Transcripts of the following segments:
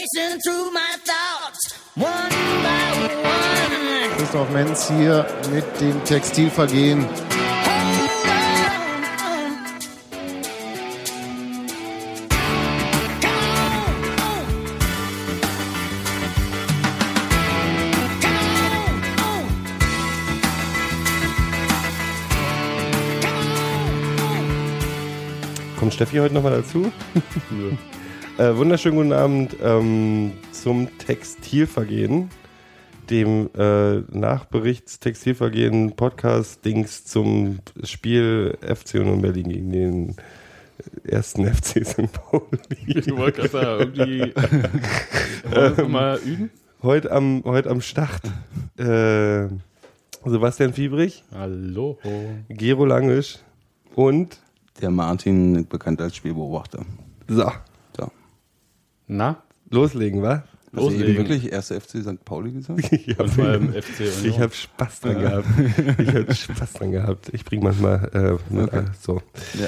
racing through my thoughts, one by one. Christoph Menz hier mit dem Textilvergehen. Kommt Steffi heute nochmal dazu? äh, wunderschönen guten Abend ähm, zum Textilvergehen, dem äh, Nachberichts-Textilvergehen Podcast-Dings zum Spiel FC Union Berlin gegen den ersten FC St. Pauli. Du wolltest gerade irgendwie. Wir mal üben? Heute am, heute am Start. Äh, Sebastian Fiebrich, Hallo. Gero Langisch und Der Martin, bekannt als Spielbeobachter. So. Na? loslegen, wa? Hast du eben Loslegen. wirklich 1. FC St. Pauli gesagt? Ich Und vor allem FC Union. Ich habe Spaß dran gehabt. Ich habe Spaß dran gehabt. Ich bringe manchmal äh, mit, Okay. äh, so. ja.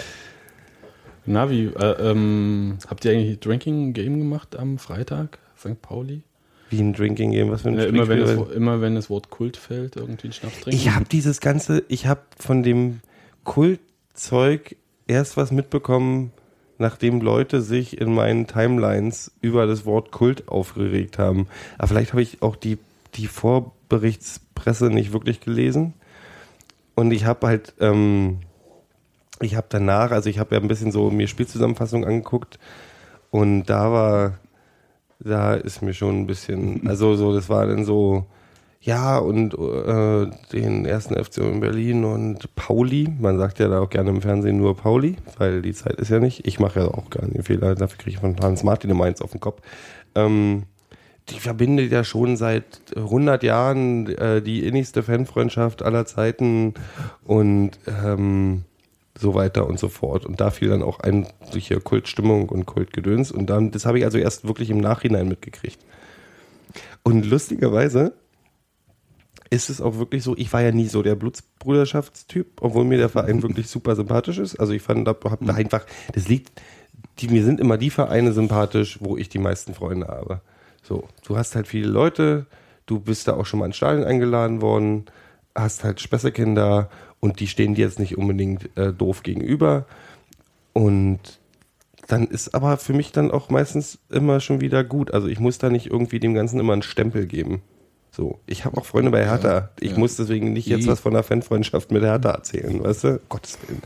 Na, wie, äh, ähm, habt ihr eigentlich Drinking Game gemacht am Freitag? St. Pauli? Wie ein Drinking Game, was für ein Ja, immer, wenn das, immer wenn das Wort Kult fällt, irgendwie einen Schnaps trinken? Ich habe dieses ganze, ich habe von dem Kultzeug erst was mitbekommen, nachdem Leute sich in meinen Timelines über das Wort Kult aufgeregt haben. Aber vielleicht habe ich auch die, die Vorberichtspresse nicht wirklich gelesen. Und ich habe halt, ähm, ich habe danach, also ich habe ja ein bisschen so mir Spielzusammenfassung angeguckt und da war, da ist mir schon ein bisschen, also so, das war dann so, ja, und äh, den ersten FC in Berlin und Pauli. Man sagt ja da auch gerne im Fernsehen nur Pauli, weil die Zeit ist ja nicht. Ich mache ja auch nicht den Fehler, dafür kriege ich von Hans Martin immer eins auf den Kopf. Ähm, die verbindet ja schon seit 100 Jahren äh, die innigste Fanfreundschaft aller Zeiten und ähm, so weiter und so fort. Und da fiel dann auch ein hier Kultstimmung und Kultgedöns. Und dann, das habe ich also erst wirklich im Nachhinein mitgekriegt. Und lustigerweise ist es auch wirklich so, ich war ja nie so der Blutsbruderschaftstyp, obwohl mir der Verein wirklich super sympathisch ist. Also ich fand, da hab da einfach, das liegt, die, mir sind immer die Vereine sympathisch, wo ich die meisten Freunde habe. So, du hast halt viele Leute, du bist da auch schon mal ins Stadion eingeladen worden, hast halt Spessekinder und die stehen dir jetzt nicht unbedingt äh, doof gegenüber. Und dann ist aber für mich dann auch meistens immer schon wieder gut. Also ich muss da nicht irgendwie dem Ganzen immer einen Stempel geben. So, ich habe auch Freunde bei Hertha. Ich ja. muss deswegen nicht jetzt was von der Fanfreundschaft mit Hertha erzählen, weißt du? Gottes Willen.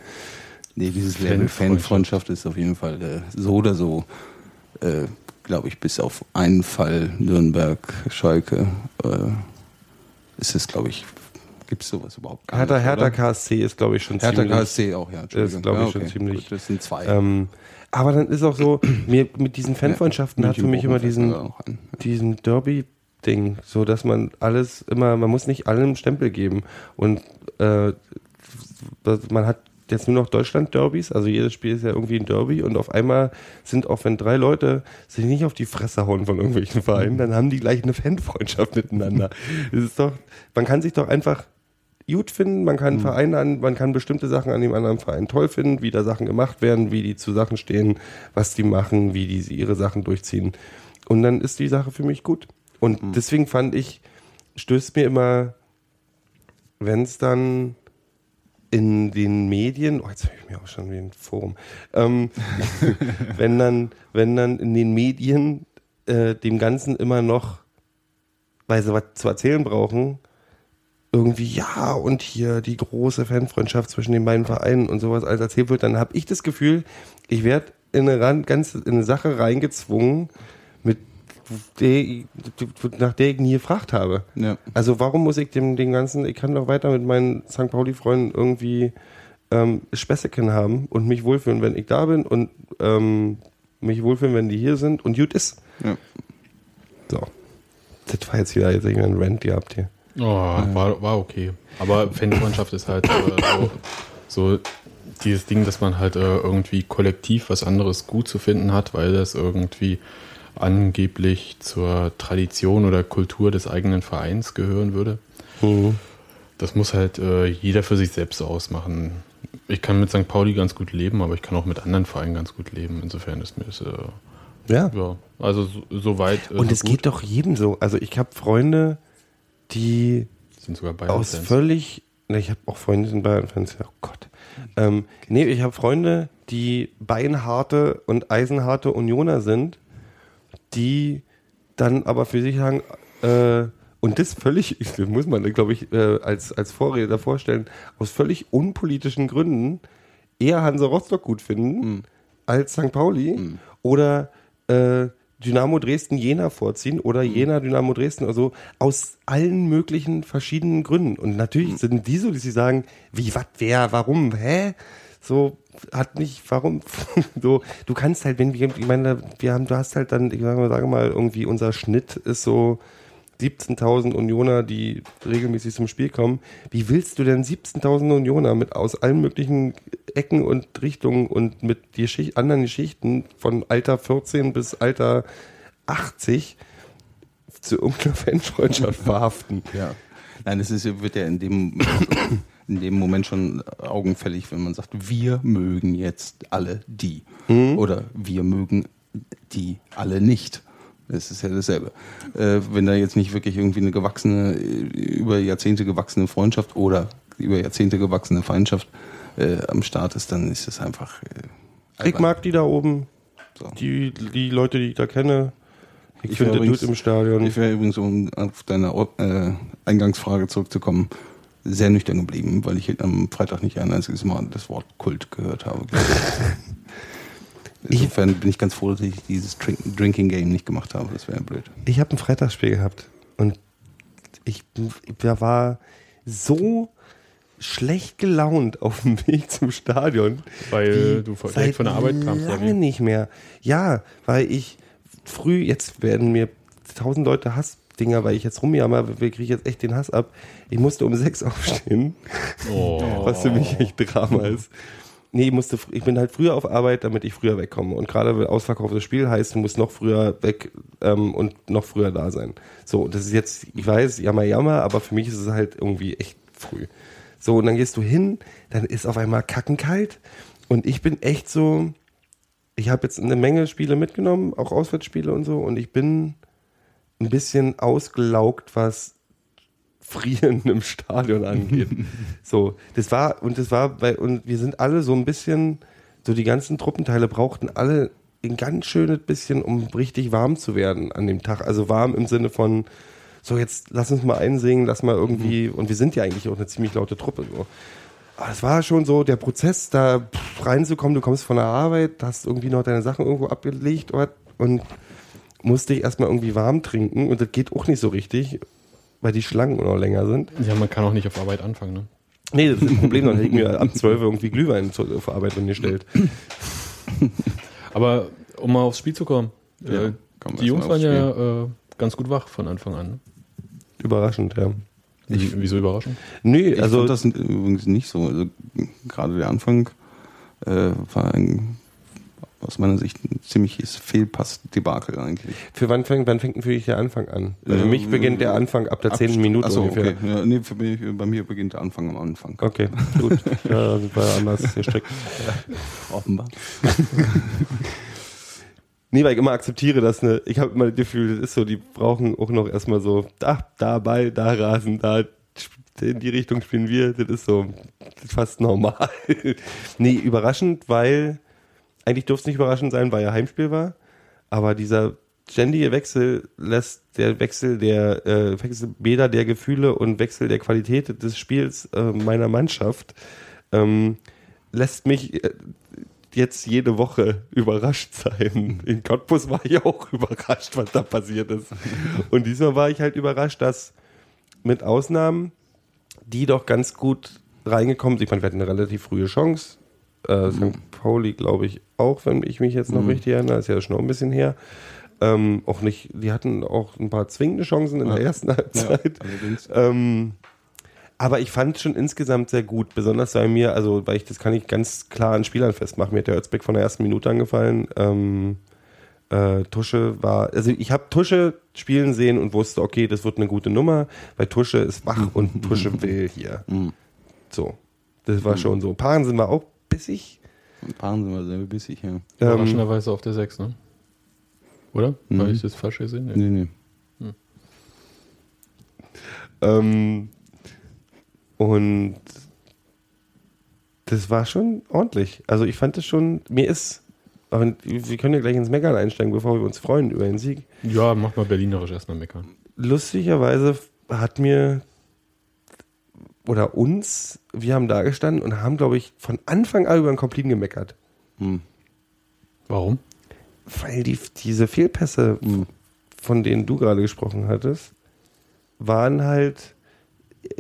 Nee, dieses Level Fanfreundschaft ist auf jeden Fall äh, so oder so, äh, glaube ich, bis auf einen Fall Nürnberg, Schalke, äh, ist es, glaube ich, gibt es sowas überhaupt gar Hertha, nicht. Hertha oder? KSC ist, glaube ich, schon Hertha ziemlich. KSC auch, ja. Entschuldigung. glaub ich, ja, schon ziemlich- Gut, das sind zwei. Ähm, aber dann ist auch so, mir mit diesen Fanfreundschaften Ja, hat für mich immer München diesen, fällt Derby-Ding, so dass man alles immer, man muss nicht allem Stempel geben. Und äh, man hat jetzt nur noch Deutschland-Derbys, also jedes Spiel ist ja irgendwie ein Derby und auf einmal sind auch, wenn drei Leute sich nicht auf die Fresse hauen von irgendwelchen Vereinen, dann haben die gleich eine Fanfreundschaft miteinander. Das ist doch, man kann sich doch einfach gut finden, man kann Vereine an, man kann bestimmte Sachen an dem anderen Verein toll finden, wie da Sachen gemacht werden, wie die zu Sachen stehen, was die machen, wie die ihre Sachen durchziehen. Und dann ist die Sache für mich gut. Und deswegen fand ich, stößt mir immer, wenn es dann in den Medien, oh, jetzt höre ich mir auch schon wie ein Forum, ähm, wenn dann, wenn dann in den Medien äh, dem Ganzen immer noch, weil sie was zu erzählen brauchen, irgendwie, ja, und hier die große Fanfreundschaft zwischen den beiden Vereinen und sowas alles erzählt wird, dann habe ich das Gefühl, ich werde in eine, in eine Sache reingezwungen, mit der, nach der ich nie gefragt habe. Ja. Also warum muss ich dem den ganzen, ich kann doch weiter mit meinen St. Pauli-Freunden irgendwie ähm, Späßeken haben und mich wohlfühlen, wenn ich da bin und ähm, mich wohlfühlen, wenn die hier sind und gut ist. Ja. So. Das war jetzt wieder jetzt irgendein Rant gehabt hier. Oh, war, war okay. Aber Fanfreundschaft ist halt äh, so, so dieses Ding, dass man halt äh, irgendwie kollektiv was anderes gut zu finden hat, weil das irgendwie angeblich zur Tradition oder Kultur des eigenen Vereins gehören würde. Das muss halt äh, jeder für sich selbst ausmachen. Ich kann mit St. Pauli ganz gut leben, aber ich kann auch mit anderen Vereinen ganz gut leben. Insofern ist mir das äh, Ja. Ja, also so, so weit. äh, Und es geht doch jedem so. Also ich habe Freunde, die Sind sogar aus Bayern-Fans. völlig, ne, ich habe auch Freunde, die sind Bayern-Fans, oh Gott. Ähm, nee, ich habe Freunde, die beinharte und eisenharte Unioner sind, die dann aber für sich sagen, äh, und das völlig, das muss man, glaube ich, äh, als, als Vorredner vorstellen, aus völlig unpolitischen Gründen eher Hansa Rostock gut finden als St. Pauli oder äh, Dynamo Dresden Jena vorziehen oder Jena Dynamo Dresden, also aus allen möglichen verschiedenen Gründen. Und natürlich sind die so, die sie sagen, wie, was, wer, warum, hä? So, hat nicht, warum, so, du kannst halt, wenn wir, ich meine, wir haben, du hast halt dann, ich sage mal, irgendwie unser Schnitt ist so 17.000 Unioner, die regelmäßig zum Spiel kommen. Wie willst du denn 17.000 Unioner mit aus allen möglichen Ecken und Richtungen und mit die Schicht, anderen Geschichten von Alter 14 bis Alter 80 zu irgendeiner Fanfreundschaft verhaften? Ja. Nein, es ist, wird ja in dem, in dem Moment schon augenfällig, wenn man sagt, wir mögen jetzt alle die. Oder wir mögen die alle nicht. Das ist ja dasselbe. Äh, wenn da jetzt nicht wirklich irgendwie eine gewachsene, äh, über Jahrzehnte gewachsene Freundschaft oder über Jahrzehnte gewachsene Feindschaft äh, am Start ist, dann ist es einfach. Äh, Ich mag die da oben, So. die, die Leute, die ich da kenne. Ich, Ich finde übrigens- im Stadion. Ich wäre übrigens, um auf deine äh, Eingangsfrage zurückzukommen, sehr nüchtern geblieben, weil ich am Freitag nicht ein einziges Mal das Wort Kult gehört habe. Insofern bin ich ganz froh, dass ich dieses Drink Drinking Game nicht gemacht habe. Das wäre blöd. Ich habe ein Freitagsspiel gehabt und ich, da war so schlecht gelaunt auf dem Weg zum Stadion. Weil du direkt von der Arbeit kamst, Lange nicht mehr. Ja, weil ich früh, jetzt werden mir tausend Leute Hassdinger, weil ich jetzt rumjammer, wir kriege jetzt echt den Hass ab. Ich musste um sechs aufstehen, Oh. was für mich echt Drama ist. Nee, ich, musste, ich bin halt früher auf Arbeit, damit ich früher wegkomme. Und gerade ausverkauftes Spiel heißt, du musst noch früher weg ähm, und noch früher da sein. So, das ist jetzt, ich weiß, jammer, jammer, aber für mich ist es halt irgendwie echt früh. So, und dann gehst du hin, dann ist auf einmal kackenkalt. Und ich bin echt so, ich habe jetzt eine Menge Spiele mitgenommen, auch Auswärtsspiele und so, und ich bin ein bisschen ausgelaugt, was Frieren im Stadion angeht. so, das war, und das war bei, und wir sind alle so ein bisschen, so die ganzen Truppenteile brauchten alle ein ganz schönes bisschen, um richtig warm zu werden an dem Tag. Also warm im Sinne von, so jetzt lass uns mal einsingen, lass mal irgendwie, und wir sind ja eigentlich auch eine ziemlich laute Truppe, so. Aber es war schon so der Prozess, da reinzukommen. Du kommst von der Arbeit, hast irgendwie noch deine Sachen irgendwo abgelegt und, und musst dich erstmal irgendwie warm trinken. Und das geht auch nicht so richtig, weil die Schlangen noch länger sind. Ja, man kann auch nicht auf Arbeit anfangen, ne? Nee, das ist ein Problem. Dann hätten wir ab 12 irgendwie Glühwein zur zur Arbeit gestellt. Aber um mal aufs Spiel zu kommen, Ja, äh, die Jungs waren ja äh, ganz gut wach von Anfang an. Ne? Überraschend, ja. Wie, wieso überraschend? Nee, Ich also fand das übrigens nicht so. Also, gerade der Anfang äh, war ein, aus meiner Sicht ein ziemliches Fehlpass-Debakel eigentlich. für wann fängt, wann fängt denn für dich der Anfang an? Weil für mich beginnt der Anfang ab der 10. Minute Achso, ungefähr. okay. Ja, nee, mich, bei mir beginnt der Anfang am Anfang. Okay, gut. Ja, sind wir anders gestrickt. Offenbar. Nee, weil ich immer akzeptiere, dass eine, ich habe immer das Gefühl, das ist so, die brauchen auch noch erstmal so, da, da Ball, da Rasen, da in die Richtung spielen wir, das ist so fast normal. nee, überraschend, weil eigentlich durfte es nicht überraschend sein, weil ja Heimspiel war, aber dieser ständige Wechsel lässt der Wechsel der äh, Wechsel Bäder der Gefühle und Wechsel der Qualität des Spiels äh, meiner Mannschaft ähm, lässt mich äh, jetzt jede Woche überrascht sein. In Cottbus war ich auch überrascht, was da passiert ist. Und diesmal war ich halt überrascht, dass mit Ausnahmen die doch ganz gut reingekommen sind. Ich meine, wir hatten eine relativ frühe Chance. Äh, St. Pauli, glaube ich, auch, wenn ich mich jetzt noch richtig erinnere, ist ja schon noch ein bisschen her. Ähm, auch nicht, die hatten auch ein paar zwingende Chancen in der ersten Halbzeit. allerdings. Ähm, aber ich fand schon insgesamt sehr gut, besonders bei mir, also weil ich das kann ich ganz klar an Spielern festmachen. Mir hat der Özbeck von der ersten Minute angefallen. Ähm, äh, Tusche war, also ich habe Tusche spielen sehen und wusste, okay, das wird eine gute Nummer, weil Tusche ist wach und Tusche will hier. So, das war schon so. Paaren sind wir auch bissig. Ein paar sind wir sehr bissig, ja. Ähm, Überraschenderweise auf der 6, ne? Oder? Mhm. Habe ich das falsch gesehen? Nee, nee. Ähm, und das war schon ordentlich. Also ich fand das schon, mir ist, aber wir können ja gleich ins Meckern einsteigen, bevor wir uns freuen über den Sieg. Ja, mach mal berlinerisch erstmal meckern. Lustigerweise hat mir oder uns, wir haben da gestanden und haben, glaube ich, von Anfang an über den Komplin gemeckert. Hm. Warum? Weil die, diese Fehlpässe, von denen du gerade gesprochen hattest, waren halt,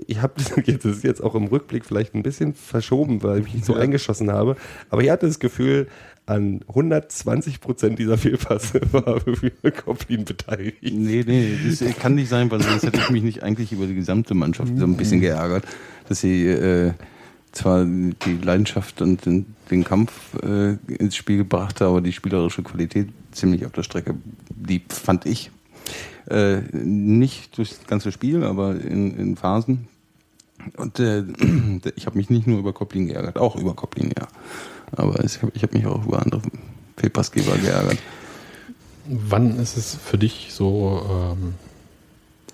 ich habe das jetzt- auch im Rückblick vielleicht ein bisschen verschoben, weil ich mich so Ja. eingeschossen habe, aber ich hatte das Gefühl, an 120 Prozent dieser Fehlpässe war für Komplin beteiligt. Nee, nee, das kann nicht sein, weil sonst hätte ich mich nicht eigentlich über die gesamte Mannschaft so ein bisschen geärgert, dass sie äh, zwar die Leidenschaft und den, den Kampf äh, ins Spiel brachte, aber die spielerische Qualität ziemlich auf der Strecke blieb, fand ich. Äh, nicht durchs ganze Spiel, aber in, in Phasen. Und äh, ich habe mich nicht nur über Koplin geärgert, auch über Koplin, ja. Aber ich habe mich auch über andere Fehlpassgeber geärgert. Wann ist es für dich so ähm,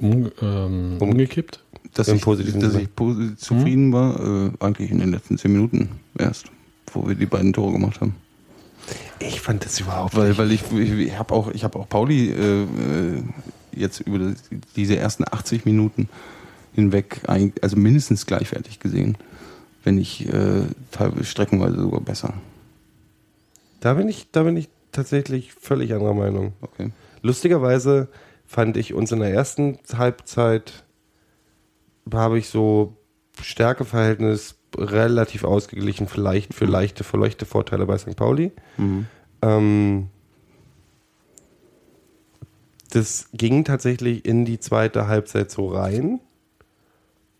um, ähm, Um- umgekippt? dass Im ich, positiven dass ich zufrieden war, äh, eigentlich in den letzten zehn Minuten erst, wo wir die beiden Tore gemacht haben. Ich fand das überhaupt Weil, nicht. weil ich, ich, ich habe auch, ich habe auch Pauli äh, äh, jetzt über das, diese ersten 80 Minuten hinweg, ein- also mindestens gleichwertig gesehen, wenn nicht äh, teilweise streckenweise sogar besser. Da bin ich, da bin ich tatsächlich völlig anderer Meinung. Okay. Lustigerweise fand ich uns in der ersten Halbzeit habe ich so Stärkeverhältnis relativ ausgeglichen, vielleicht für leichte, für leichte Vorteile bei St. Pauli. Mhm. Ähm, das ging tatsächlich in die zweite Halbzeit so rein.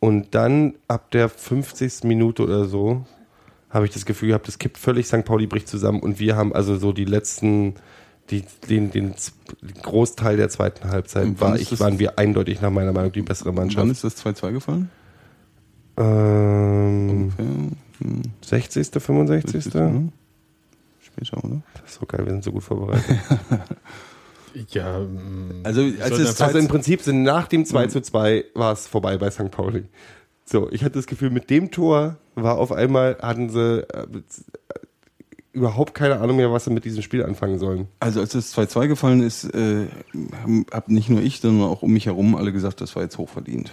Und dann ab der 50. Minute oder so habe ich das Gefühl gehabt, es kippt völlig, St. Pauli bricht zusammen und wir haben also so die letzten, die, den, den Großteil der zweiten Halbzeit wann war ich, waren wir eindeutig nach meiner Meinung die bessere Wann Mannschaft. ist das 2-2 gefallen? Ähm. Hm, 60., 65. ne? Später, oder? Das ist so geil, wir sind so gut vorbereitet. Ja, ähm, Also, als sollte es Also im Prinzip sind nach dem 2 zu 2 war es vorbei bei St. Pauli. So, ich hatte das Gefühl, mit dem Tor war auf einmal, hatten sie äh, überhaupt keine Ahnung mehr, was sie mit diesem Spiel anfangen sollen. Also als das 2-2 gefallen ist, äh, haben- hab nicht nur ich, sondern auch um mich herum alle gesagt, das war jetzt hochverdient.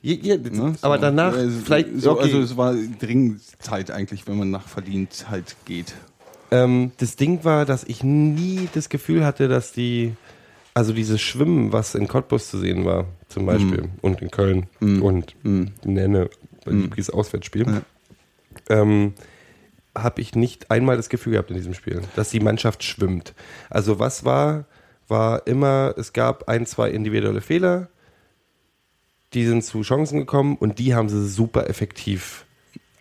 Je, je, Ne? aber So, danach, äh, vielleicht, so, okay, Also es war dringend Zeit eigentlich, wenn man nach verdient halt geht. Ähm, das Ding war, dass ich nie das Gefühl hatte, dass die, also dieses Schwimmen, was in Cottbus zu sehen war, zum Beispiel, und in Köln und Nenne, bei Liebkis Auswärtsspiel, Ja. ähm, habe ich nicht einmal das Gefühl gehabt in diesem Spiel, dass die Mannschaft schwimmt. Also was war, war immer, es gab ein, zwei individuelle Fehler, die sind zu Chancen gekommen und die haben sie super effektiv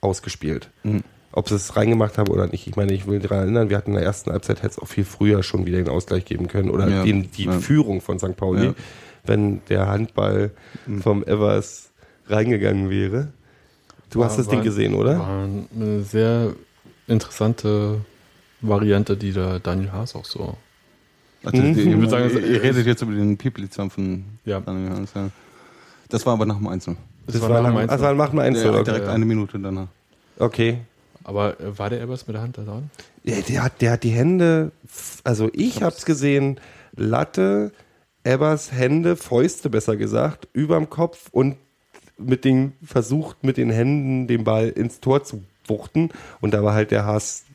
ausgespielt. Ob sie es reingemacht haben oder nicht. Ich meine, ich will daran erinnern, wir hatten in der ersten Halbzeit hätte es auch viel früher schon wieder den Ausgleich geben können oder Ja, den, die ja. Führung von St. Pauli, Ja. wenn der Handball vom Evers reingegangen wäre. Du hast War- das Ding gesehen, oder? War eine sehr interessante Variante, die der Daniel Haas auch so. Also, Mhm. Ich würd sagen, ihr, redet jetzt über den Pieplitzer von Ja. Daniel Hans, ja. Das war aber nach dem Einzel. Das, war, nach, Mainz also dann machen wir eins. Der, Okay. direkt eine Minute danach. okay. Aber äh, war der Ebers mit der Hand da dran? Ja, der, hat, der hat die Hände, also ich hab's gesehen, Latte, Ebbers Hände, Fäuste besser gesagt, überm Kopf und mit den, versucht mit den Händen den Ball ins Tor zu wuchten und da war halt der Haas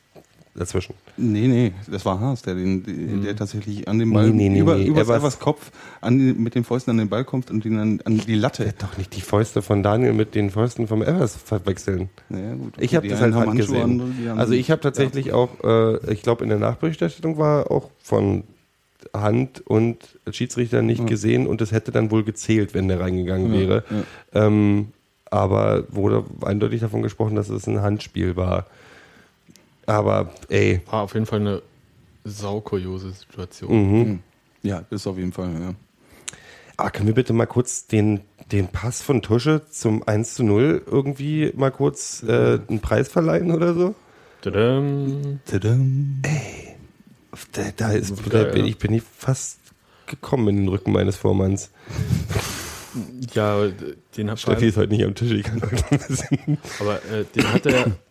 dazwischen. Nee, nee, das war Haas, der, den, die- der tatsächlich an den Ball Nee, nee, über, nee, über Evers- Evers Kopf an, mit den Fäusten an den Ball kommt und ihn an, an die Latte. Doch nicht die Fäuste von Daniel mit den Fäusten vom Evers verwechseln. Naja, gut, Ich habe das halt Handschuhe, gesehen. Also ich habe tatsächlich auch, äh, ich glaube in der Nachberichterstattung war auch von Hand und Schiedsrichter nicht gesehen und es hätte dann wohl gezählt, wenn der reingegangen Ja, wäre. ja. Ähm, aber wurde eindeutig davon gesprochen, dass es ein Handspiel war. Aber ey, War auf jeden Fall eine saukuriose Situation. mhm. Ja, das auf jeden Fall, ja. Aber können wir bitte mal kurz den, den Pass von Tusche zum 1 zu 0 irgendwie mal kurz äh, einen Preis verleihen oder so? Tadam. Tadam. Da, da ist, da bin ja. ich bin ich fast gekommen in den Rücken meines Vormanns. Ja, den hat Steffi ist heute nicht am Tisch, ich kann heute ein bisschen. Aber äh, den hat er,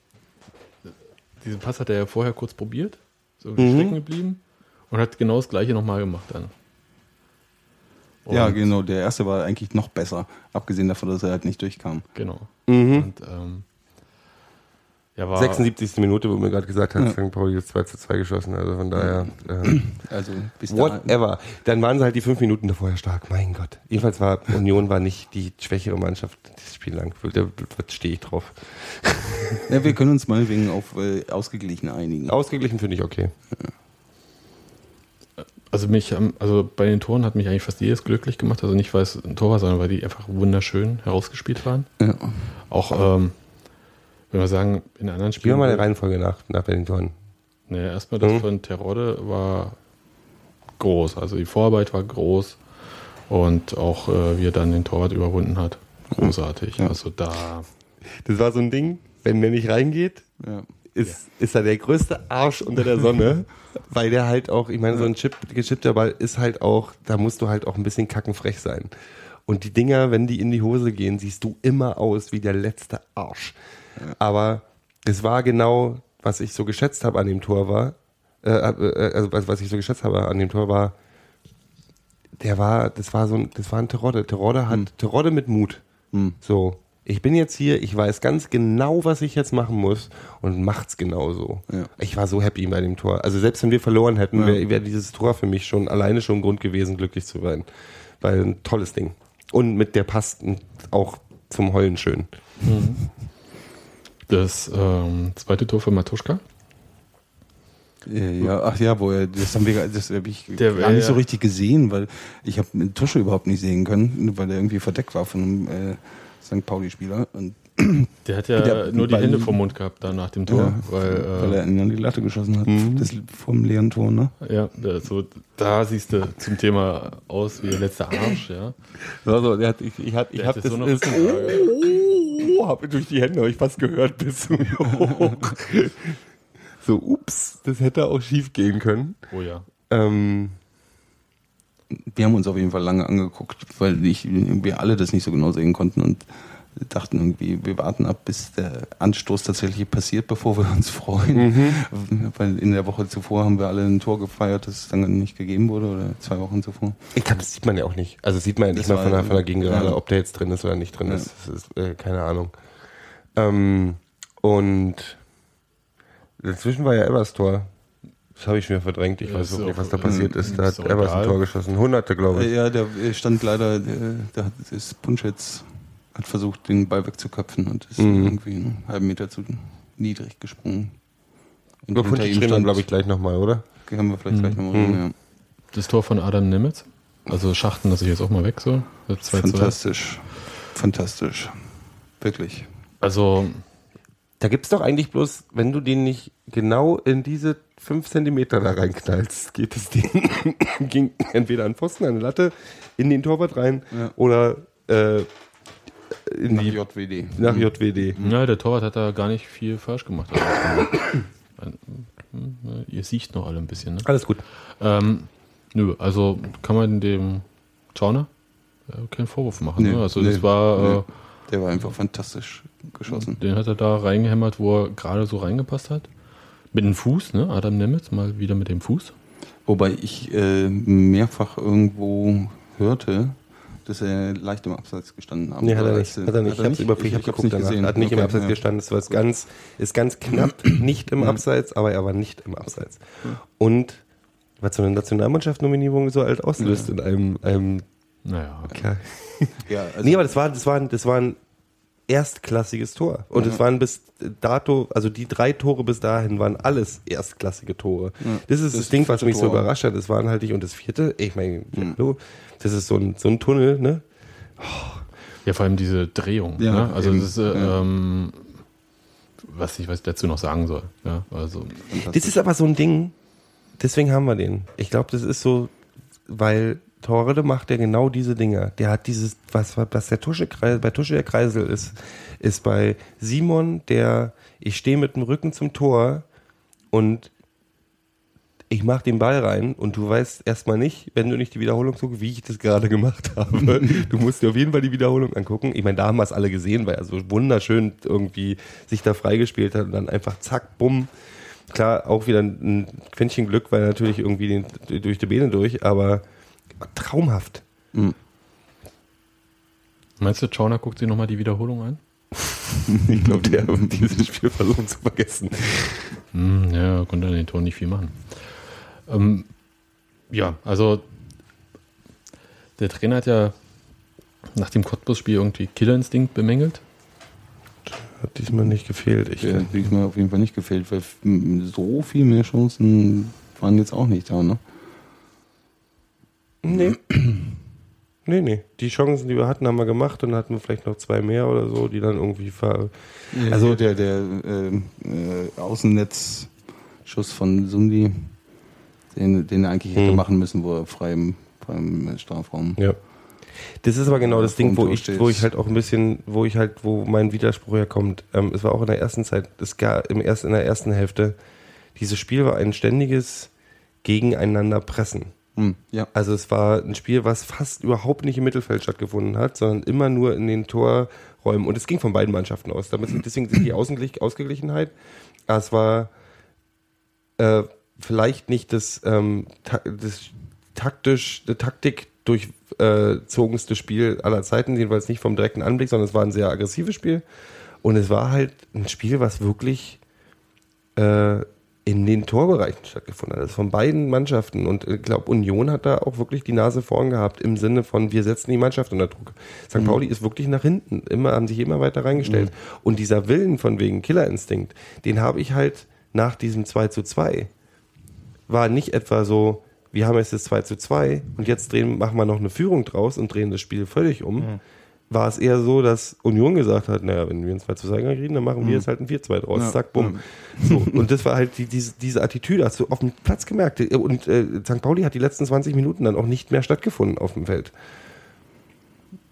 diesen Pass hat er ja vorher kurz probiert, so Mhm. stecken geblieben und hat genau das gleiche nochmal gemacht dann. Ja, Und- genau. Der erste war eigentlich noch besser, abgesehen davon, dass er halt nicht durchkam. Genau. Mhm. Und ähm, ja, war 76. Minute, wo mir gerade gesagt hat, Ja. St. Pauli ist 2 zu 2 geschossen. Also von daher. Äh, Also bis dahin. whatever. Dann waren sie halt die fünf Minuten davor ja stark. Mein Gott. Jedenfalls war Union war nicht die schwächere Mannschaft das Spiel lang. Da da stehe ich drauf. Ja, wir können uns meinetwegen auf äh, ausgeglichen einigen. Ausgeglichen finde ich okay. Also mich, ähm, also bei den Toren hat mich eigentlich fast jedes glücklich gemacht. Also nicht, weil es ein Tor war, sondern weil die einfach wunderschön herausgespielt waren. Ja. Auch, ähm, wenn wir sagen, in anderen Gehen wir Spielen. mal der Reihenfolge nach, nach Toren. Naja, erstmal das Mhm. von Terodde war groß. Also die Vorarbeit war groß und auch äh, wie er dann den Torwart überwunden hat. Großartig. Ja. Also da. Das war so ein Ding, wenn der nicht reingeht, Ja. ist, ist er der größte Arsch unter der Sonne, weil der halt auch, ich meine, so ein Chip, gechippter Ball ist halt auch, da musst du halt auch ein bisschen kackenfrech sein. Und die Dinger, wenn die in die Hose gehen, siehst du immer aus wie der letzte Arsch. Aber es war genau, was ich so geschätzt habe an dem Tor war, äh, äh, also was, ich so geschätzt habe an dem Tor war, der war, das war so ein, das war ein Terodde. Terodde hat, Terodde mit Mut. So, ich bin jetzt hier, ich weiß ganz genau, was ich jetzt machen muss und macht's genauso. Ja. Ich war so happy bei dem Tor. Also selbst wenn wir verloren hätten, Ja. wäre wär dieses Tor für mich schon alleine schon ein Grund gewesen, glücklich zu sein. Weil ein tolles Ding. Und mit der passt auch zum Heulen schön. Das ähm, zweite Tor für Matuschka. Äh, Ja, ach ja, wo er, das haben wir, das habe ich Der- gar nicht so richtig gesehen, weil ich habe mit Tusche überhaupt nicht sehen können, weil er irgendwie verdeckt war von einem äh, St. Pauli-Spieler und Der hat ja Der nur die Hände vom Mund gehabt da nach dem Tor, Ja, weil, weil äh, er ihn an die Latte geschossen hat, das vom leeren Tor, ne? ja, so, da siehst du zum Thema aus wie der letzte Arsch, ja. Also, der hat, ich, ich, hat, ich Der hab hat das so Rückenlage. Oh, hab durch die Hände ich fast gehört bis zu mir hoch. So, ups, das hätte auch schief gehen können. Oh ja. Ähm, Wir haben uns auf jeden Fall lange angeguckt, weil ich, wir alle das nicht so genau sehen konnten und dachten irgendwie, wir warten ab, bis der Anstoß tatsächlich passiert, bevor wir uns freuen. Weil in der Woche zuvor haben wir alle ein Tor gefeiert, das dann nicht gegeben wurde, oder zwei Wochen zuvor. Ich glaube, das sieht man ja auch nicht. Also sieht man ja nicht Das mal von der, von der Gegengerade, ja. ob der jetzt drin ist oder nicht drin Ja. ist. Das ist äh, keine Ahnung. Ähm, und dazwischen war ja Evers Tor. Das habe ich schon wieder verdrängt. Ich Ja, weiß ist auch nicht, was da äh, passiert ist. Da ist hat Evers ein. Tor geschossen. Hunderte, glaube ich. Äh, Ja, der stand leider, der, der hat das Punschetz hat versucht, den Ball wegzuköpfen und ist Mhm. irgendwie einen halben Meter zu niedrig gesprungen. Und Über ihm reden glaube ich, gleich nochmal, oder? Haben wir vielleicht gleich nochmal Mhm. reden, Das Tor von Adam Nemitz. Also Schachten lasse ich jetzt auch mal weg, so. Das ja. 2 zu 3. Fantastisch. Fantastisch. Wirklich. Also, Da gibt's doch eigentlich bloß, wenn du den nicht genau in diese fünf Zentimeter da reinknallst, geht das Ding ging entweder an Pfosten, an eine Latte, in den Torwart rein Ja. oder äh, Nach die, JWD. nach JWD. ja, der Torwart hat da gar nicht viel falsch gemacht. Also, Ihr sieht noch alle ein bisschen, ne? Alles gut. Ähm, nö, also kann man dem Schauner äh, keinen Vorwurf machen. Nee, ne? Also nee, das war, nee. äh, Der war einfach fantastisch geschossen. den hat er da reingehämmert, wo er gerade so reingepasst hat. Mit dem Fuß, ne? Adam Nemitz, mal wieder mit dem Fuß. Wobei ich äh, mehrfach irgendwo hörte, dass er leicht im Abseits gestanden hat. Nee, hat er nicht. Hat er nicht. Ich hab's überprüft, ich hab's geguckt nicht danach. gesehen. Hat nicht im Okay, Abseits ja. gestanden. Es war ganz, ist ganz knapp nicht im Abseits, aber er war nicht im Abseits. Und was so eine Nationalmannschaft-Nominierung so alt auslöst in einem, einem Naja, Kerl. Ja, also nee, aber das war, das war, ein- das war ein erstklassiges Tor. Und es waren bis dato, also die drei Tore bis dahin waren alles erstklassige Tore. Das ist das, Das Ding, was mich so Tor. überrascht hat. Das waren halt die, und das vierte, ich meine, hallo, das ist so ein, so ein Tunnel, ne? Ja, vor allem diese Drehung. Ja, ne? Also eben. das ist, äh, Ja. ähm, was ich was ich dazu noch sagen soll. Ja, also Das ist aber so ein Ding, deswegen haben wir den. Ich glaube, das ist so, weil Torre macht ja genau diese Dinger. Der hat dieses, was, was der Tusche, bei Tusche der Kreisel ist, ist bei Simon, der, ich stehe mit dem Rücken zum Tor und ich mach den Ball rein und du weißt erstmal nicht, wenn du nicht die Wiederholung guckst, wie ich das gerade gemacht habe. du musst dir auf jeden Fall die Wiederholung angucken. Ich meine, da haben wir es alle gesehen, weil er so wunderschön irgendwie sich da freigespielt hat und dann einfach zack, bumm. Klar, auch wieder ein Quäntchen Glück, weil er natürlich irgendwie den, durch die Beine durch, aber traumhaft. Meinst du, Chauner guckt sich nochmal die Wiederholung an? Ich glaube, der hat dieses Spiel versucht zu vergessen. Hm, ja, konnte an den Tor nicht viel machen. Ähm, ja, also der Trainer hat ja nach dem Cottbus-Spiel irgendwie Killerinstinkt bemängelt. Hat diesmal nicht gefehlt. Ich, hat diesmal auf jeden Fall nicht gefehlt, weil so viel mehr Chancen waren jetzt auch nicht da, ne? Nee. Nee, nee. Die Chancen, die wir hatten, haben wir gemacht und dann hatten wir vielleicht noch zwei mehr oder so, die dann irgendwie ver. Also der, der äh, äh, Außennetzschuss von Sundi, den, den er eigentlich hätte Mhm. machen müssen, wo er frei im, frei im Strafraum. Ja. Das ist aber genau das Ding, wo ich, wo ich halt auch ein bisschen, wo ich halt, wo mein Widerspruch herkommt. Ähm, es war auch in der ersten Zeit, es gab im ersten, in der ersten Hälfte, dieses Spiel war ein ständiges Gegeneinander pressen. Hm, ja. Also es war ein Spiel, was fast überhaupt nicht im Mittelfeld stattgefunden hat, sondern immer nur in den Torräumen. Und es ging von beiden Mannschaften aus. Damit, deswegen die Ausgeglich Ausgeglichenheit. Aber es war äh, vielleicht nicht das, ähm, ta das taktisch, die Taktik durchzogenste Spiel aller Zeiten, jedenfalls nicht vom direkten Anblick, sondern es war ein sehr aggressives Spiel. Und es war halt ein Spiel, was wirklich äh, in den Torbereichen stattgefunden hat. Das ist von beiden Mannschaften. Und ich glaube, Union hat da auch wirklich die Nase vorn gehabt im Sinne von, wir setzen die Mannschaft unter Druck. St. Pauli ist wirklich nach hinten. Immer, haben sich immer weiter reingestellt. Und dieser Willen von wegen Killerinstinkt, den habe ich halt nach diesem 2 zu 2 war nicht etwa so, wir haben jetzt das 2 zu 2 und jetzt drehen, machen wir noch eine Führung draus und drehen das Spiel völlig um. War es eher so, dass Union gesagt hat, naja, wenn wir ein 2 zu 2 kriegen, dann machen wir jetzt halt ein 4-2 draus. Ja. Zack, bumm. So, und das war halt die, diese, diese Attitüde, hast du auf dem Platz gemerkt. Und äh, St. Pauli hat die letzten 20 Minuten dann auch nicht mehr stattgefunden auf dem Feld.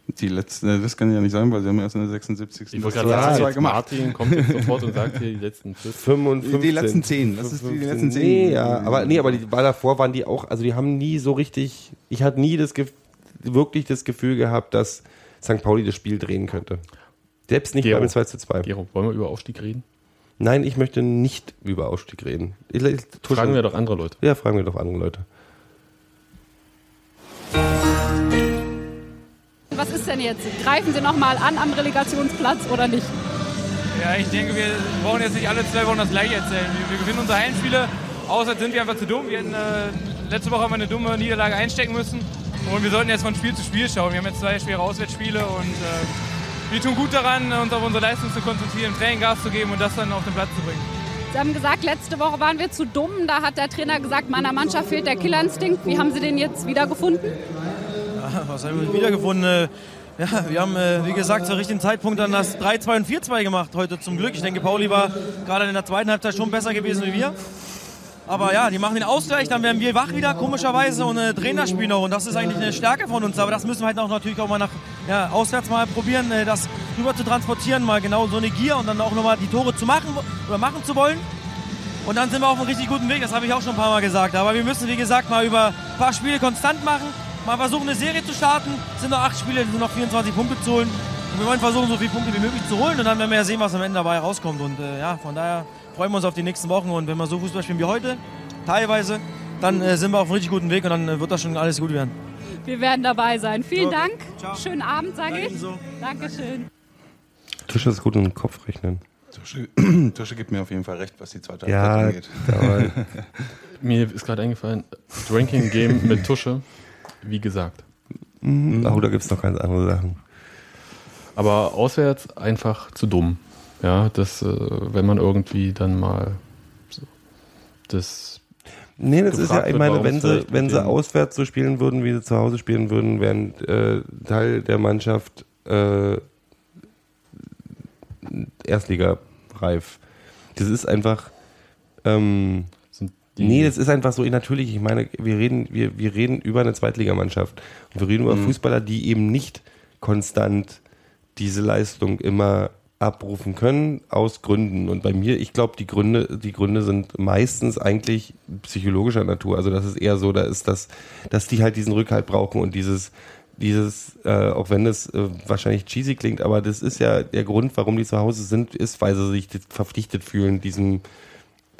Die letzten, äh, das kann ich ja nicht sagen, weil sie haben erst in der 76. Ich wollte das gerade 2 sagen, zu 2 jetzt gemacht. Martin kommt jetzt sofort und sagt hier die letzten fünf. 55. Die letzten 10, das ist die 15. letzten 10. Nee, ja, aber, nee, aber die, weil davor waren die auch, also die haben nie so richtig, ich hatte nie das, wirklich das Gefühl gehabt, dass St. Pauli das Spiel drehen könnte. Selbst nicht Gero. beim 2 zu 2. Gero, wollen wir über Aufstieg reden? Nein, ich möchte nicht über Ausstieg reden. Ich, ich, Fragen wir doch andere Leute. Ja, fragen wir doch andere Leute. Was ist denn jetzt? Greifen Sie noch mal an am Relegationsplatz oder nicht? Ja, ich denke, wir brauchen jetzt nicht alle zwei Wochen das gleiche erzählen. Wir, wir gewinnen unsere Heimspiele, außer sind wir einfach zu dumm. Wir hätten, äh, letzte Woche haben wir eine dumme Niederlage einstecken müssen. Und wir sollten jetzt von Spiel zu Spiel schauen. Wir haben jetzt zwei schwere Auswärtsspiele und äh, wir tun gut daran, uns auf unsere Leistung zu konzentrieren, Training Gas zu geben und das dann auf den Platz zu bringen. Sie haben gesagt, letzte Woche waren wir zu dumm. Da hat der Trainer gesagt, meiner Mannschaft fehlt der Killerinstinkt. Wie haben Sie den jetzt wiedergefunden? Was haben wir wiedergefunden? Äh, Ja, wir haben, äh, wie gesagt, zur richtigen Zeitpunkt dann das 3-2 und 4-2 gemacht heute zum Glück. Ich denke, Pauli war gerade in der zweiten Halbzeit schon besser gewesen wie wir. Aber ja, die machen den Ausgleich, dann werden wir wach wieder, komischerweise, und äh, drehen das Spiel noch. Und das ist eigentlich eine Stärke von uns. Aber das müssen wir halt auch natürlich auch mal nach ja, auswärts mal probieren, äh, das rüber zu transportieren, mal genau so eine Gier und dann auch nochmal die Tore zu machen oder machen zu wollen. Und dann sind wir auf einem richtig guten Weg, das habe ich auch schon ein paar Mal gesagt. Aber wir müssen, wie gesagt, mal über ein paar Spiele konstant machen, mal versuchen, eine Serie zu starten. Es sind noch acht Spiele, es sind noch 24 Punkte zu holen. Und wir wollen versuchen, so viele Punkte wie möglich zu holen. Und dann werden wir ja sehen, was am Ende dabei rauskommt. Und äh, ja, von daher freuen wir uns auf die nächsten Wochen. Und wenn wir so Fußball spielen wie heute, teilweise, dann äh, sind wir auf einem richtig guten Weg und dann äh, wird das schon alles gut werden. Wir werden dabei sein. Vielen Okay. Dank. Ciao. Schönen Abend, sage ich. Ebenso. Dankeschön. Tusche ist gut im Kopf rechnen. Tusche, Tusche gibt mir auf jeden Fall recht, was die zweite Ja, Halbzeit angeht. aber Mir ist gerade eingefallen, Drinking Game mit Tusche, wie gesagt. oh, da gibt es noch ganz andere Sachen. Aber auswärts einfach zu dumm. Ja, das, äh, wenn man irgendwie dann mal so das Nee, das ist ja, ich meine, wenn sie, wenn sie auswärts so spielen würden, wie sie zu Hause spielen würden, wären äh, Teil der Mannschaft äh, Erstliga-reif. Das ist einfach. Ähm, die nee, das ist einfach so natürlich. Ich meine, wir reden, wir, wir reden über eine Zweitligamannschaft. Und wir reden über Fußballer, die eben nicht konstant diese Leistung immer abrufen können aus Gründen. Und bei mir, ich glaube, die Gründe, die Gründe sind meistens eigentlich psychologischer Natur. Also das ist eher so, da ist das, dass die halt diesen Rückhalt brauchen und dieses, dieses, äh, auch wenn es äh, wahrscheinlich cheesy klingt, aber das ist ja der Grund, warum die zu Hause sind, ist, weil sie sich verpflichtet fühlen, diesem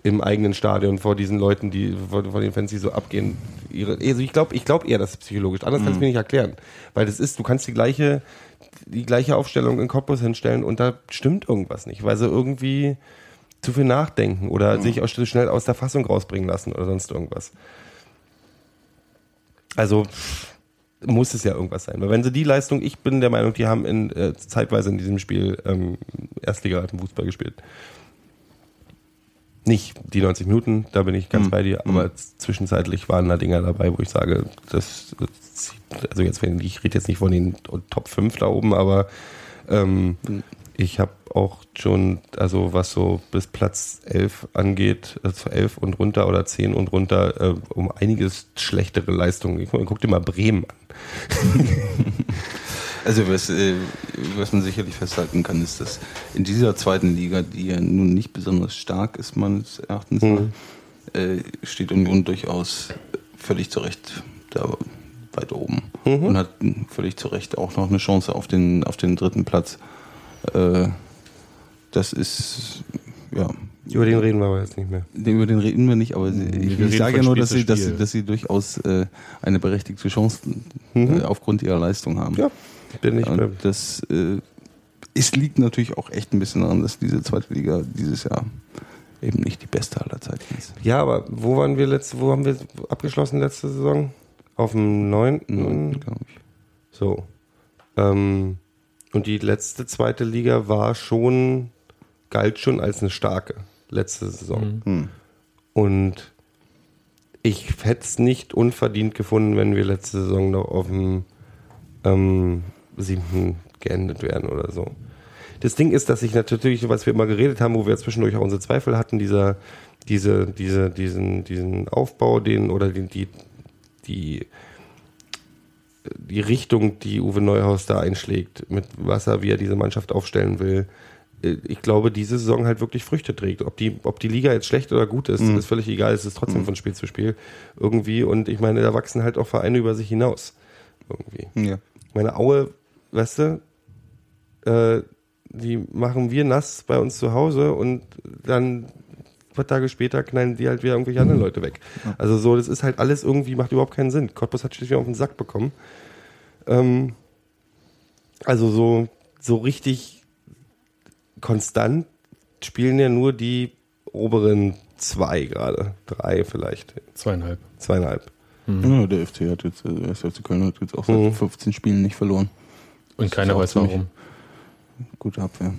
im eigenen Stadion vor diesen Leuten, die vor, vor den Fans, die so abgehen. Ihre, also ich glaube, ich glaube eher, das ist psychologisch. Anders kannst du mir nicht erklären, weil das ist, du kannst die gleiche, die gleiche Aufstellung in Cottbus hinstellen und da stimmt irgendwas nicht, weil sie irgendwie zu viel nachdenken oder sich auch schnell aus der Fassung rausbringen lassen oder sonst irgendwas. Also muss es ja irgendwas sein. Weil wenn sie die Leistung, ich bin der Meinung, die haben in, äh, zeitweise in diesem Spiel ähm, Erstliga-Fußball gespielt. Nicht die 90 Minuten, da bin ich ganz Mhm. bei dir, aber zwischenzeitlich waren da Dinger dabei, wo ich sage, das, das also jetzt, wenn ich rede jetzt nicht von den Top 5 da oben, aber ähm, ich habe auch schon, also was so bis Platz 11 angeht, also 11 und runter oder 10 und runter, äh, um einiges schlechtere Leistungen. Ich, guck dir mal Bremen an. Also was, äh, was man sicherlich festhalten kann, ist, dass in dieser zweiten Liga, die ja nun nicht besonders stark ist, meines Erachtens, Mhm. äh, steht Union durchaus völlig zu Recht da weit oben Mhm. und hat völlig zu Recht auch noch eine Chance auf den, auf den dritten Platz. Äh, das ist, ja, Über den reden wir aber jetzt nicht mehr. über den reden wir nicht, aber ich, ich sage ja nur, dass sie, dass, sie, dass sie durchaus äh, eine berechtigte Chance äh, aufgrund ihrer Leistung haben. Ja, bin ich bei. Und das äh, es liegt natürlich auch echt ein bisschen daran, dass diese zweite Liga dieses Jahr eben nicht die beste aller Zeiten ist. Ja, aber wo waren wir letzte, wo haben wir abgeschlossen letzte Saison? Auf dem 9. Neun, glaube ich. So. Ähm, und die letzte zweite Liga war schon, galt schon als eine starke letzte Saison. Hm. Und ich hätte es nicht unverdient gefunden, wenn wir letzte Saison noch auf dem ähm, siebten geendet wären oder so. Das Ding ist, dass ich natürlich, was wir immer geredet haben, wo wir zwischendurch auch unsere Zweifel hatten, dieser, diese, diese, diesen, diesen Aufbau, den oder den, die, die, die Richtung, die Uwe Neuhaus da einschlägt, mit was er, wie er diese Mannschaft aufstellen will, äh, ich glaube, diese Saison halt wirklich Früchte trägt. Ob die, ob die Liga jetzt schlecht oder gut ist, ist völlig egal. Es ist trotzdem von Spiel zu Spiel irgendwie. Und ich meine, da wachsen halt auch Vereine über sich hinaus. Irgendwie. Ja. Meine Aue, weißt du, äh, die machen wir nass bei uns zu Hause und dann ein paar Tage später knallen die halt wieder irgendwelche anderen Leute weg. Also so, das ist halt alles irgendwie, macht überhaupt keinen Sinn. Cottbus hat schließlich auf den Sack bekommen. Ähm, also so, so richtig konstant spielen ja nur die oberen zwei gerade. Drei vielleicht. Zweieinhalb. Zweieinhalb. Ja, der FC hat jetzt, äh, der FC Köln hat jetzt auch seit Mhm. 15 Spielen nicht verloren. Und keiner auch weiß warum. Gute Abwehr.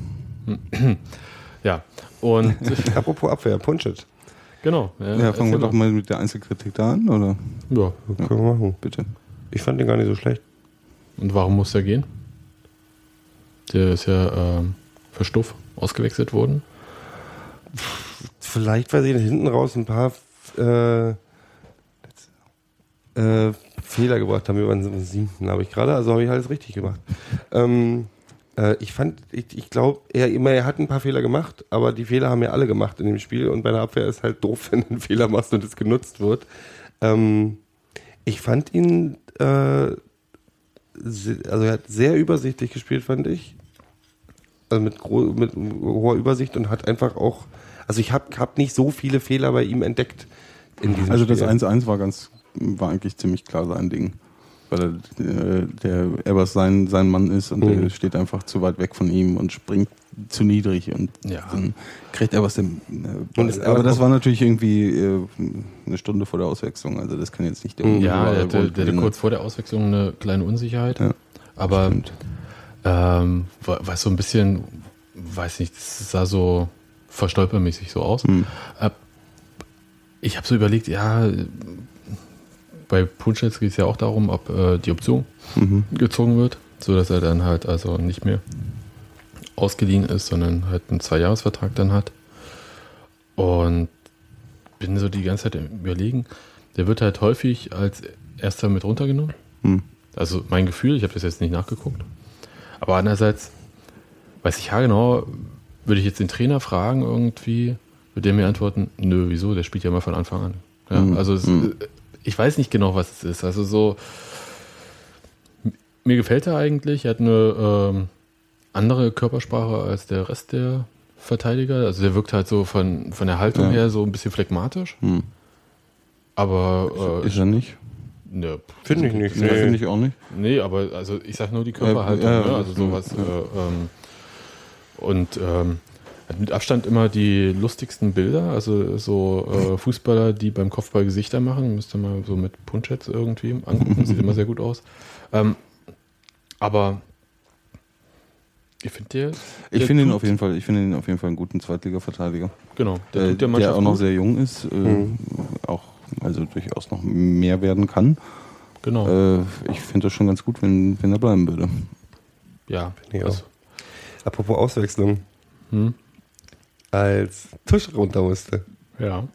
Ja, und Apropos Abwehr, Punchit. genau. Ja, fangen wir doch mal mit der Einzelkritik da an, oder? Ja. Können wir machen. Bitte. Ich fand den gar nicht so schlecht. Und warum muss der gehen? Der ist ja ähm, für Stuff ausgewechselt worden. Vielleicht, weil sie hinten raus ein paar äh, äh, Fehler gebracht haben. Wir waren im siebten, habe ich gerade. Also habe ich alles richtig gemacht. Ähm, äh, ich fand, ich, ich glaube, er, immer, er hat ein paar Fehler gemacht, aber die Fehler haben ja alle gemacht in dem Spiel. Und bei der Abwehr ist halt doof, wenn du einen Fehler machst und es genutzt wird. Ähm, ich fand ihn, äh, also er hat sehr übersichtlich gespielt, fand ich. Also mit, mit hoher Übersicht und hat einfach auch, also ich habe hab nicht so viele Fehler bei ihm entdeckt in diesem Also das Spiel. 1-1 war ganz, war eigentlich ziemlich klar sein Ding. Weil er, äh, der Ebers sein, sein Mann ist und Mhm. der steht einfach zu weit weg von ihm und springt zu niedrig und Ja. dann kriegt Ebers den äh. Aber das war natürlich irgendwie äh, eine Stunde vor der Auswechslung, also das kann jetzt nicht der Mhm. Ja, der hatte, der hatte kurz vor der Auswechslung eine kleine Unsicherheit. Ja. aber ähm, war, war so ein bisschen, weiß nicht, das sah so verstolpermäßig so aus. Hm. Ich habe so überlegt, ja, bei Punschitz geht es ja auch darum, ob äh, die Option Mhm. gezogen wird, sodass er dann halt also nicht mehr ausgeliehen ist, sondern halt einen Zweijahresvertrag dann hat. Und bin so die ganze Zeit im Überlegen, der wird halt häufig als erster mit runtergenommen. Hm. Also mein Gefühl, ich habe das jetzt nicht nachgeguckt. Aber andererseits weiß ich ja genau, würde ich jetzt den Trainer fragen irgendwie, würde der mir antworten, nö, wieso, der spielt ja mal von Anfang an. Ja, Mhm. Also es, Mhm. Ich weiß nicht genau, was es ist. Also so, mir gefällt er eigentlich. Er hat eine ähm, andere Körpersprache als der Rest der Verteidiger. Also der wirkt halt so von, von der Haltung Ja. her so ein bisschen phlegmatisch. Hm. Aber äh, Ist er nicht? ne, Finde ich nicht. Nee, finde ich auch nicht. Nee, aber also ich sag nur die Körperhaltung, Ja, ja, ne? also sowas. Äh, ähm, und ähm, hat mit Abstand immer die lustigsten Bilder, also so äh, Fußballer, die beim Kopfball Gesichter machen, müsst ihr mal so mit Punchets irgendwie angucken, sieht immer sehr gut aus. Ähm, aber ich finde Ich finde ihn auf jeden Fall, ich finde ihn auf jeden Fall einen guten Zweitliga-Verteidiger. genau, der äh, der der auch noch gut. sehr jung ist, äh, Mhm. auch also durchaus noch mehr werden kann. Genau, Äh, ich finde das schon ganz gut, wenn, wenn er bleiben würde. ja. ich auch. Also, Apropos Auswechslung, hm, als Tusch runter musste, ja.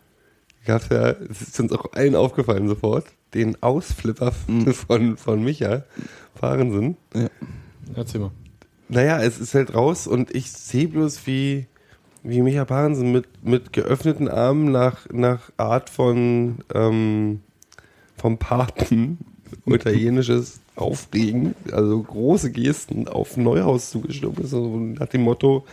gab es ja, es ist uns auch allen aufgefallen sofort, den Ausflipper Mhm. von, von Micha Fahrensen. Erzähl mal. Naja, es ist halt raus und ich sehe bloß, wie, wie Micha Parensen mit, mit geöffneten Armen nach, nach Art von ähm, vom Paten italienisches Aufregen, also große Gesten auf Neuhaus zugestimmt ist, also nach dem Motto,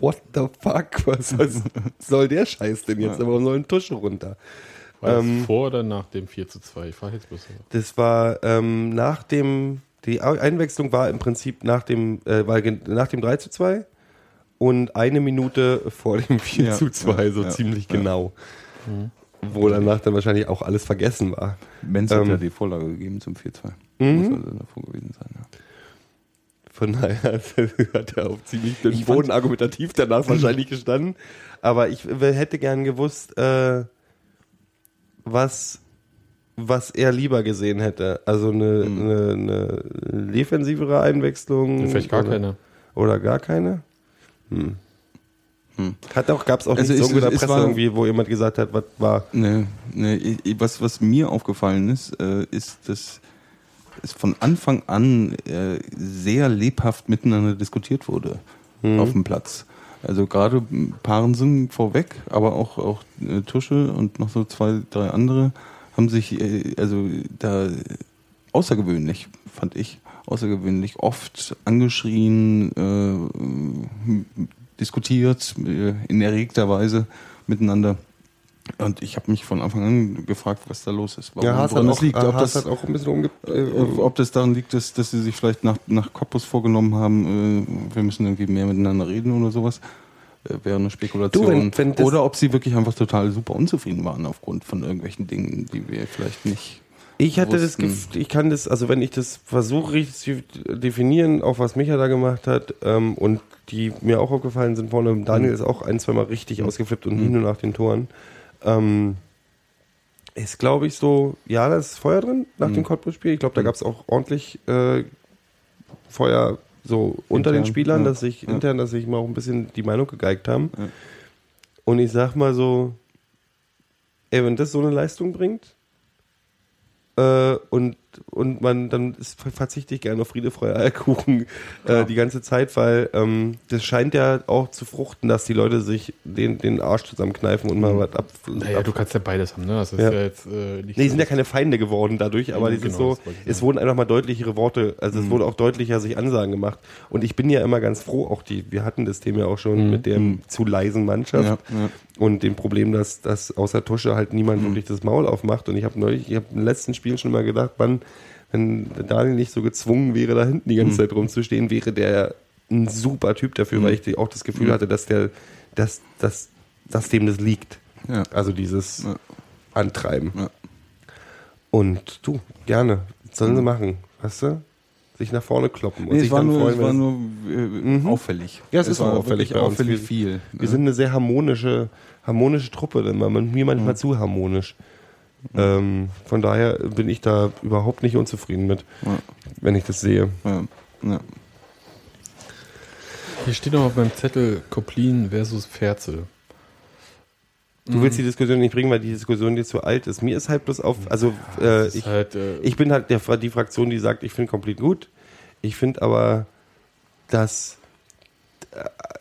what the fuck, was, was soll der Scheiß denn jetzt, aber soll ein Tusch runter? War das Ähm, vor oder nach dem 4 zu 2? Ich frage jetzt bloß. Das war ähm, nach dem, die Einwechslung war im Prinzip nach dem, äh, war nach dem 3 zu 2 und eine Minute vor dem 4 Ja, zu 2, ja, so ja, ziemlich ja. genau. Wo danach dann wahrscheinlich auch alles vergessen war. Hat Ähm, ja die Vorlage gegeben zum 4-2. Mhm. Muss also davor gewesen sein, ja. Von daher hat er auf ziemlich fand- Boden argumentativ danach wahrscheinlich gestanden. Aber ich hätte gern gewusst, äh, was, was er lieber gesehen hätte. Also eine, Mhm. eine, eine defensivere Einwechslung. Vielleicht gar oder, keine. Oder gar keine? Hm. Hm. Hat auch, gab es auch Also es- irgendwo in der es Presse war- irgendwie, wo jemand gesagt hat, was war. Nee, nee, ich- was, was mir aufgefallen ist, äh, ist, dass es von Anfang an äh, sehr lebhaft miteinander diskutiert wurde auf dem Platz. Also gerade Parensen vorweg, aber auch, auch äh, Tusche und noch so zwei, drei andere haben sich äh, also da außergewöhnlich, fand ich, außergewöhnlich oft angeschrien, äh, diskutiert, äh, in erregter Weise miteinander. Und ich habe mich von Anfang an gefragt, was da los ist. Warum, Ja, Haas hat, auch, das liegt. Ob Haas das, hat auch ein bisschen umge... äh, Äh, ob das daran liegt, dass, dass sie sich vielleicht nach, nach Cottbus vorgenommen haben, äh, wir müssen irgendwie mehr miteinander reden oder sowas. Äh, Wäre eine Spekulation. Du, wenn- wenn das- oder ob sie wirklich einfach total super unzufrieden waren aufgrund von irgendwelchen Dingen, die wir vielleicht nicht. Ich hatte das wussten. Gefühl, ich kann das, also wenn ich das versuche richtig zu definieren, auch was Micha da gemacht hat, ähm, und die mir auch aufgefallen sind vorne, Daniel ist auch ein, zweimal richtig ausgeflippt und nie nur nach den Toren. Ähm, ist, glaube ich, so, ja, da ist Feuer drin nach dem Cottbus-Spiel. Ich glaube, da gab es auch ordentlich äh, Feuer so unter den Spielern, ja. dass sich Ja. intern, dass sich mal auch ein bisschen die Meinung gegeigt haben. Ja. Und ich sag mal so, ey, wenn das so eine Leistung bringt, äh, und, und man, dann ist, verzichte ich gerne auf Friede, Freude, Eierkuchen äh, die ganze Zeit, weil ähm, das scheint ja auch zu fruchten, dass die Leute sich den, den Arsch zusammenkneifen und mal was ab. Naja, ab du kannst ja beides haben, ne? Ja. ist ja jetzt äh, nicht Nee, die sind ja keine Feinde geworden dadurch, aber Ja, die sind genau, so, das es wurden einfach mal deutlichere Worte, also es wurde auch deutlicher sich Ansagen gemacht. Und ich bin ja immer ganz froh, auch die, wir hatten das Thema ja auch schon mit der zu leisen Mannschaft Ja, ja. Und dem Problem, dass, dass außer Tusche halt niemand wirklich das Maul aufmacht. Und ich habe neulich, ich habe im letzten Spiel schon mal gedacht, wann, wenn Daniel nicht so gezwungen wäre, da hinten die ganze Zeit rumzustehen, wäre der ein super Typ dafür, weil ich auch das Gefühl hatte, dass der, dass, dass, dass dem das liegt. Ja. Also dieses Ja. Antreiben. Ja. Und du, gerne. Sollen sie machen, weißt du? Sich nach vorne kloppen und Nee, sich es war dann nur, freuen, es war nur äh, auffällig. Ja, es ist war auch auffällig bei uns. auffällig Wir- viel. Wir sind eine sehr harmonische, harmonische Truppe, denn man- mir manchmal zu harmonisch. Ähm, von daher bin ich da überhaupt nicht unzufrieden mit, Ja. wenn ich das sehe. ja, ja. Hier steht noch auf meinem Zettel Koplin versus Ferzel. Du willst die Diskussion nicht bringen, weil die Diskussion dir zu alt ist. Mir ist halt bloß auf, also äh, ich, halt, äh, ich bin halt der, die Fraktion, die sagt, ich finde komplett gut. Ich finde aber, dass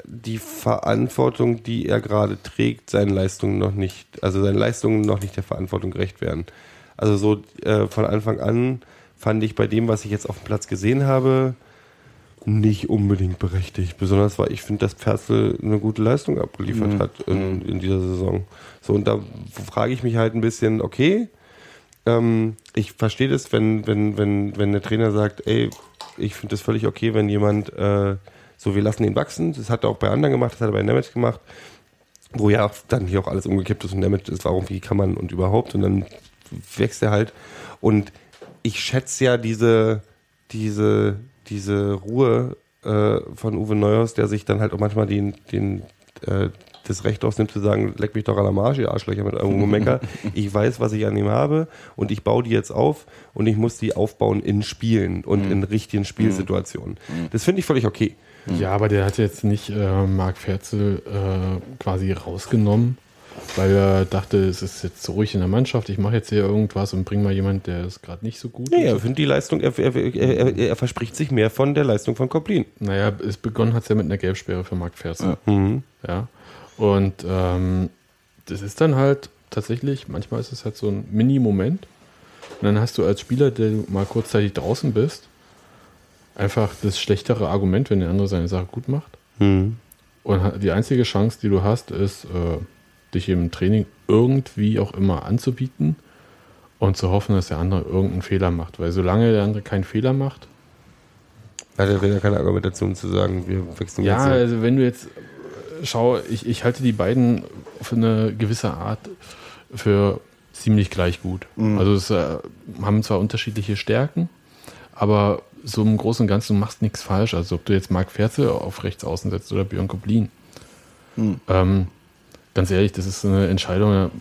die Verantwortung, die er gerade trägt, seinen Leistungen noch nicht, also seinen Leistungen noch nicht der Verantwortung gerecht werden. Also so äh, von Anfang an fand ich bei dem, was ich jetzt auf dem Platz gesehen habe, nicht unbedingt berechtigt. Besonders weil ich finde, dass Perzel eine gute Leistung abgeliefert Mhm. hat in, in dieser Saison. So, und da frage ich mich halt ein bisschen, okay, ähm, ich verstehe das, wenn, wenn, wenn, wenn der Trainer sagt, ey, ich finde das völlig okay, wenn jemand äh, so, wir lassen ihn wachsen. Das hat er auch bei anderen gemacht, das hat er bei Nemeth gemacht, wo ja dann hier auch alles umgekippt ist und Nemeth ist, warum, wie kann man und überhaupt und dann wächst er halt. Und ich schätze ja diese, diese, diese Ruhe äh, von Uwe Neuhaus, der sich dann halt auch manchmal den, den, äh, das Recht ausnimmt zu sagen, leck mich doch an der Marsch, ihr Arschlöcher mit eurem Gemecker. Ich weiß, was ich an ihm habe und ich baue die jetzt auf und ich muss die aufbauen in Spielen und in richtigen Spielsituationen. Das finde ich völlig okay. Ja, aber der hat jetzt nicht äh, Marc Ferzel äh, quasi rausgenommen, weil er dachte, es ist jetzt so ruhig in der Mannschaft, ich mache jetzt hier irgendwas und bring mal jemand, der ist gerade nicht so gut. Nee, ist. er findet die Leistung, er, er, er, er, er verspricht sich mehr von der Leistung von Koplin. Naja, es begonnen hat es ja mit einer Gelbsperre für Marc Ferzel. Mhm. Ja. Und ähm, das ist dann halt tatsächlich, manchmal ist es halt so ein Mini-Moment. Und dann hast du als Spieler, der du mal kurzzeitig draußen bist, einfach das schlechtere Argument, wenn der andere seine Sache gut macht. Mhm. Und die einzige Chance, die du hast, ist, äh, dich im Training irgendwie auch immer anzubieten und zu hoffen, dass der andere irgendeinen Fehler macht. Weil solange der andere keinen Fehler macht, Hat er wieder keine Argumentation zu sagen, wir wechseln Ja, jetzt. also wenn du jetzt äh, schau, ich, ich halte die beiden für eine gewisse Art für ziemlich gleich gut. Also es äh, haben zwar unterschiedliche Stärken, aber so im Großen und Ganzen du machst nichts falsch. Also ob du jetzt Marc Ferze auf rechts außen setzt oder Björn Koblin. Ähm, ganz ehrlich, das ist eine Entscheidung,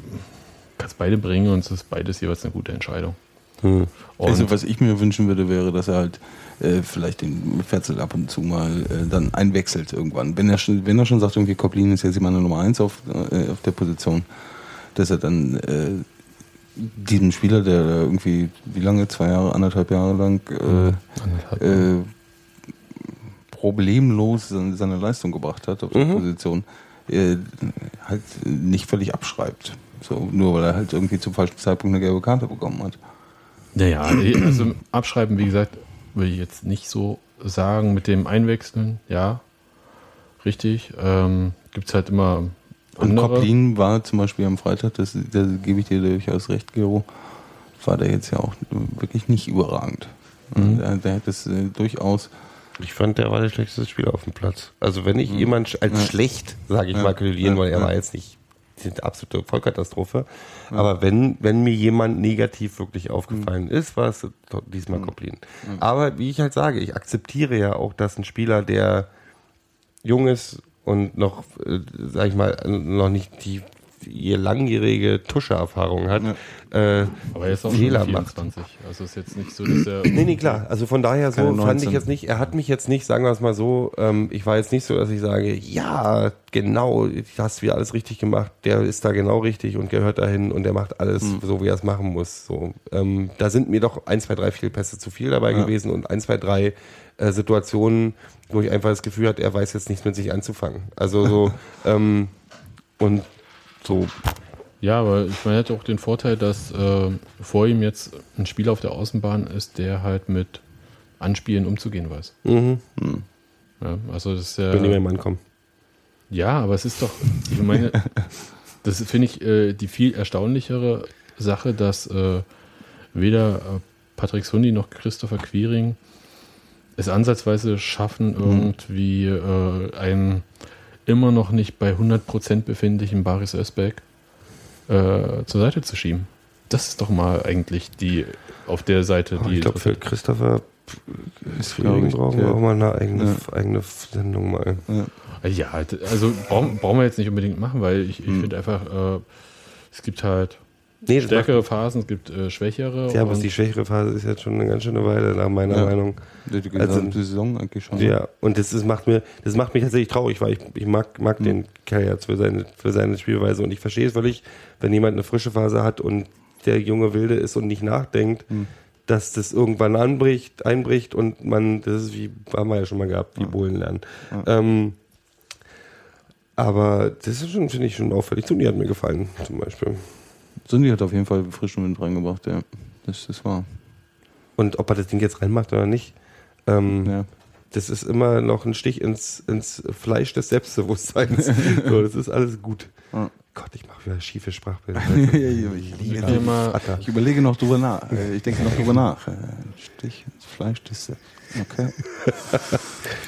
kannst beide bringen und es ist beides jeweils eine gute Entscheidung. Hm. Also was ich mir wünschen würde, wäre, dass er halt äh, vielleicht den Ferzel ab und zu mal äh, dann einwechselt irgendwann. Wenn er schon, wenn er schon sagt, irgendwie Koplin ist jetzt meine Nummer eins auf, äh, auf der Position, dass er dann äh, diesem Spieler, der da irgendwie, wie lange, zwei Jahre, anderthalb Jahre lang äh, anderthalb, äh, problemlos seine, Leistung gebracht hat auf der Position, äh, halt nicht völlig abschreibt. So, nur weil er halt irgendwie zum falschen Zeitpunkt eine gelbe Karte bekommen hat. Naja, also abschreiben, wie gesagt, will ich jetzt nicht so sagen mit dem Einwechseln. Ja, richtig. Ähm, Gibt es halt immer Und. Koplin war zum Beispiel am Freitag, das, da gebe ich dir durchaus recht, Gero, war der jetzt ja auch wirklich nicht überragend. Mhm. Der, der hat es äh, durchaus. Ich fand, der war der schlechteste Spieler auf dem Platz. Also wenn ich jemand sch- als Ja. schlecht, sage ich Ja. mal, kalkulieren, Ja. weil er Ja. war jetzt nicht die absolute Vollkatastrophe. Aber wenn, wenn mir jemand negativ wirklich aufgefallen ist, war es diesmal Koplin. Aber wie ich halt sage, ich akzeptiere ja auch, dass ein Spieler, der jung ist und noch, äh, sag ich mal, noch nicht die ihr langjährige Tusche-Erfahrung hat, äh, aber er ist auch Fehler schon macht. 24. Also ist jetzt nicht so, dass er. Nee, nee, klar. Also von daher so Keine fand ich 19. jetzt nicht, er hat mich jetzt nicht, sagen wir es mal so, ähm, ich war jetzt nicht so, dass ich sage, ja, genau, du hast wieder alles richtig gemacht, der ist da genau richtig und gehört dahin und der macht alles so, wie er es machen muss. So, ähm, da sind mir doch ein, zwei, drei Fehlpässe zu viel dabei gewesen und ein, zwei, drei äh, Situationen, wo ich einfach das Gefühl hatte, er weiß jetzt nichts mit sich anzufangen. Also so, ähm, und so, Ja, aber ich meine, er hat auch den Vorteil, dass äh, vor ihm jetzt ein Spieler auf der Außenbahn ist, der halt mit Anspielen umzugehen weiß. mhm, Ja, also das ist ja. wenn Mann kommen. Ja, aber es ist doch, ich meine, das finde ich äh, die viel erstaunlichere Sache, dass äh, weder äh, Patrick Sundi noch Christopher Quiring es ansatzweise schaffen, irgendwie äh, einen immer noch nicht bei 100% befindlichen Baris Özbeck äh, zur Seite zu schieben. Das ist doch mal eigentlich die auf der Seite, Aber die ich glaube, für Christopher Ist, ich, brauchen wir auch mal eine eigene, Ja. eigene Sendung mal. Ja, halt, also brauchen, brauchen wir jetzt nicht unbedingt machen, weil ich, ich finde einfach, äh, es gibt halt Nee, stärkere Phasen, es gibt äh, schwächere. ja, aber die schwächere Phase ist jetzt schon eine ganz schöne Weile, nach meiner Ja. Meinung. Die gesamte Also- Saison eigentlich schon. Ja, und das ist, macht mir, das macht mich tatsächlich traurig, weil ich, ich mag, mag den Kerl jetzt für seine, für seine Spielweise und ich verstehe es völlig, wenn jemand eine frische Phase hat und der junge Wilde ist und nicht nachdenkt, dass das irgendwann anbricht, einbricht und man, das ist wie, haben wir ja schon mal gehabt, wie Bullen lernen. Ähm, Aber das ist schon, finde ich, schon auffällig. Tuni hat mir gefallen, zum Beispiel. Sundi hat auf jeden Fall frischen Wind reingebracht, ja. Das ist wahr. Und ob er das Ding jetzt reinmacht oder nicht, ähm, Ja. das ist immer noch ein Stich ins, ins Fleisch des Selbstbewusstseins. so, das ist alles gut. Ja. Gott, ich mache wieder schiefe Sprachbilder. ich, liebe Immer- ich überlege noch drüber nach. Äh, Ich denke noch drüber nach. Äh, Stich ins Fleisch des Selbst- Okay.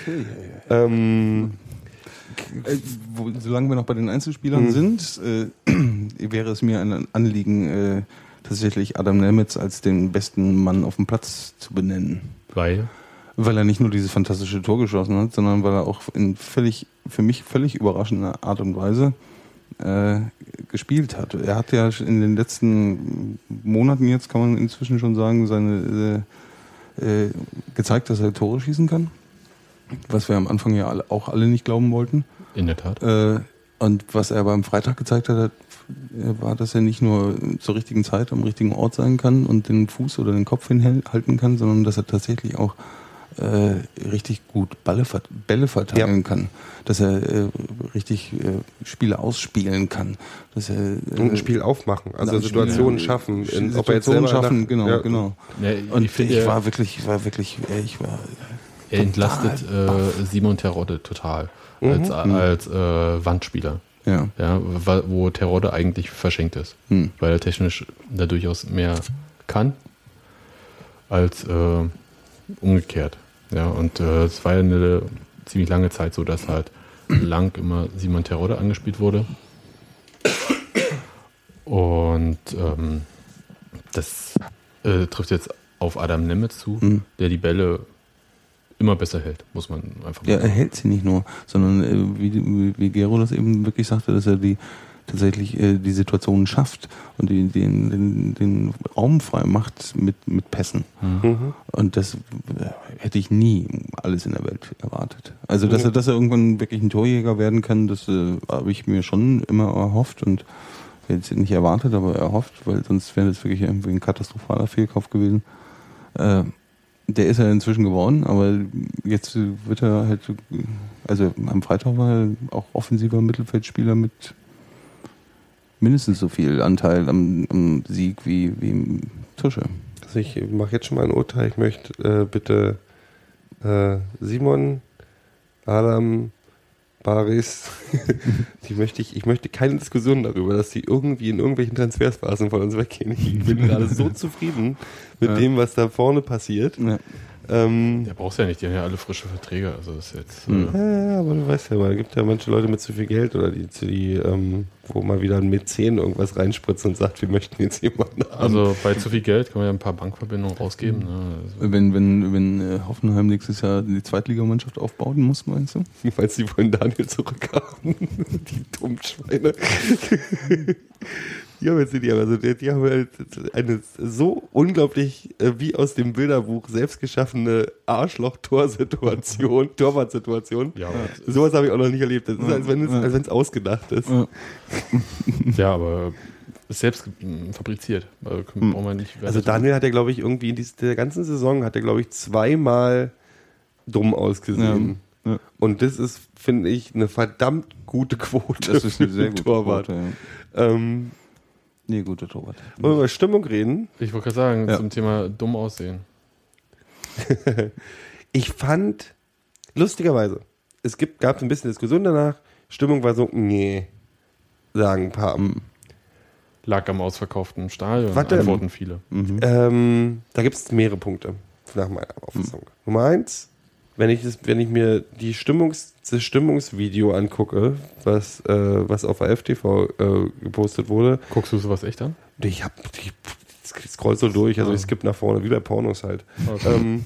Ähm, Äh, solange wir noch bei den Einzelspielern sind, äh, wäre es mir ein Anliegen, äh, tatsächlich Adam Nemitz als den besten Mann auf dem Platz zu benennen. Weil Weil er nicht nur dieses fantastische Tor geschossen hat, sondern weil er auch in völlig, für mich völlig überraschender Art und Weise äh, gespielt hat. Er hat ja in den letzten Monaten jetzt, kann man inzwischen schon sagen, seine äh, äh, gezeigt, dass er Tore schießen kann. Was wir am Anfang ja alle, auch alle nicht glauben wollten. in der Tat. Äh, und was er beim Freitag gezeigt hat, äh, war, dass er nicht nur zur richtigen Zeit am richtigen Ort sein kann und den Fuß oder den Kopf hinhalten kann, sondern dass er tatsächlich auch äh, richtig gut Balle, Bälle verteilen Ja. kann. Dass er äh, richtig äh, Spiele ausspielen kann. Dass er äh, und ein Spiel aufmachen, also Situationen Spiel- schaffen. Situationen ob er jetzt selber schaffen, nach- genau, ja. genau. Ja, Und ich ich, finde, war wirklich, ich war wirklich, äh, ich war Er entlastet äh, Simon Terodde total als, als äh, Wandspieler. ja. Ja, wo Terodde eigentlich verschenkt ist. Hm. Weil er technisch da durchaus mehr kann als äh, umgekehrt. Ja, und äh, es war ja eine ziemlich lange Zeit so, dass halt lang immer Simon Terodde angespielt wurde. Und ähm, das äh, trifft jetzt auf Adam Nemetz zu, Hm. der die Bälle immer besser hält, muss man einfach mal Ja, er hält sie nicht nur, sondern äh, wie, wie, wie Gero das eben wirklich sagte, dass er die tatsächlich äh, die Situationen schafft und die, den, den, den Raum frei macht mit, mit Pässen. Mhm. Und das äh, hätte ich nie alles in der Welt erwartet. Also, dass er, dass er irgendwann wirklich ein Torjäger werden kann, das äh, habe ich mir schon immer erhofft und jetzt nicht erwartet, aber erhofft, weil sonst wäre das wirklich irgendwie ein katastrophaler Fehlkauf gewesen. Äh, der ist er inzwischen geworden, aber jetzt wird er halt, also am Freitag war er auch offensiver Mittelfeldspieler mit mindestens so viel Anteil am, am Sieg wie, wie Tusche. Also ich mache jetzt schon mal ein Urteil. Ich möchte äh, bitte äh, Simon, Adam, Baris, die möchte ich, ich möchte keine Diskussion darüber, dass die irgendwie in irgendwelchen Transfersphasen von uns weggehen. Ich bin gerade so zufrieden mit Ja. dem, was da vorne passiert. Ja. Ähm, Der braucht ja nicht, die haben ja alle frische Verträge. Also das ist jetzt. Hm. Äh, ja, ja, aber du weißt ja mal, es gibt ja manche Leute mit zu viel Geld oder die, die ähm, wo mal wieder ein Mäzen irgendwas reinspritzt und sagt, wir möchten jetzt jemanden haben. also bei zu viel Geld kann man ja ein paar Bankverbindungen rausgeben. Ne? Also, Wenn, wenn, wenn äh, Hoffenheim nächstes Jahr die Zweitligamannschaft aufbauen muss, meinst du? Falls die wollen Daniel zurückhaben. die dummen Schweine. Die haben jetzt die, also die, die haben halt eine so unglaublich äh, wie aus dem Bilderbuch selbst geschaffene Arschloch-Torsituation, Torwartsituation. ja, Sowas habe ich auch noch nicht erlebt. Das ist, als wenn es, als wenn es ausgedacht ist. Ja. aber ist selbst fabriziert. Also, Hm. Also Daniel hat ja, glaube ich, irgendwie in dieser ganzen Saison hat er, glaube ich, zweimal dumm ausgesehen. Ja. Ja. Und das ist, finde ich, eine verdammt gute Quote Das ist eine für sehr gute Torwart. Quote, ja. Ähm, Nee, guter Torwart. wollen wir über Stimmung reden? Ich wollte gerade sagen, Ja. zum Thema dumm aussehen. Ich fand, lustigerweise, es gibt, gab ein bisschen Diskussion danach, Stimmung war so, nee, sagen ein paar. Lag am ausverkauften Stadion. Warte. Antworten viele. Mhm. Ähm, da gibt es mehrere Punkte nach meiner Auffassung. Nummer eins, wenn ich, das, wenn ich mir die Stimmungs, das Stimmungsvideo angucke, was, äh, was auf AFTV äh, gepostet wurde, Guckst du sowas echt an? ich hab, ich scroll so durch, also ich skippe nach vorne, wie bei Pornos halt. Ähm,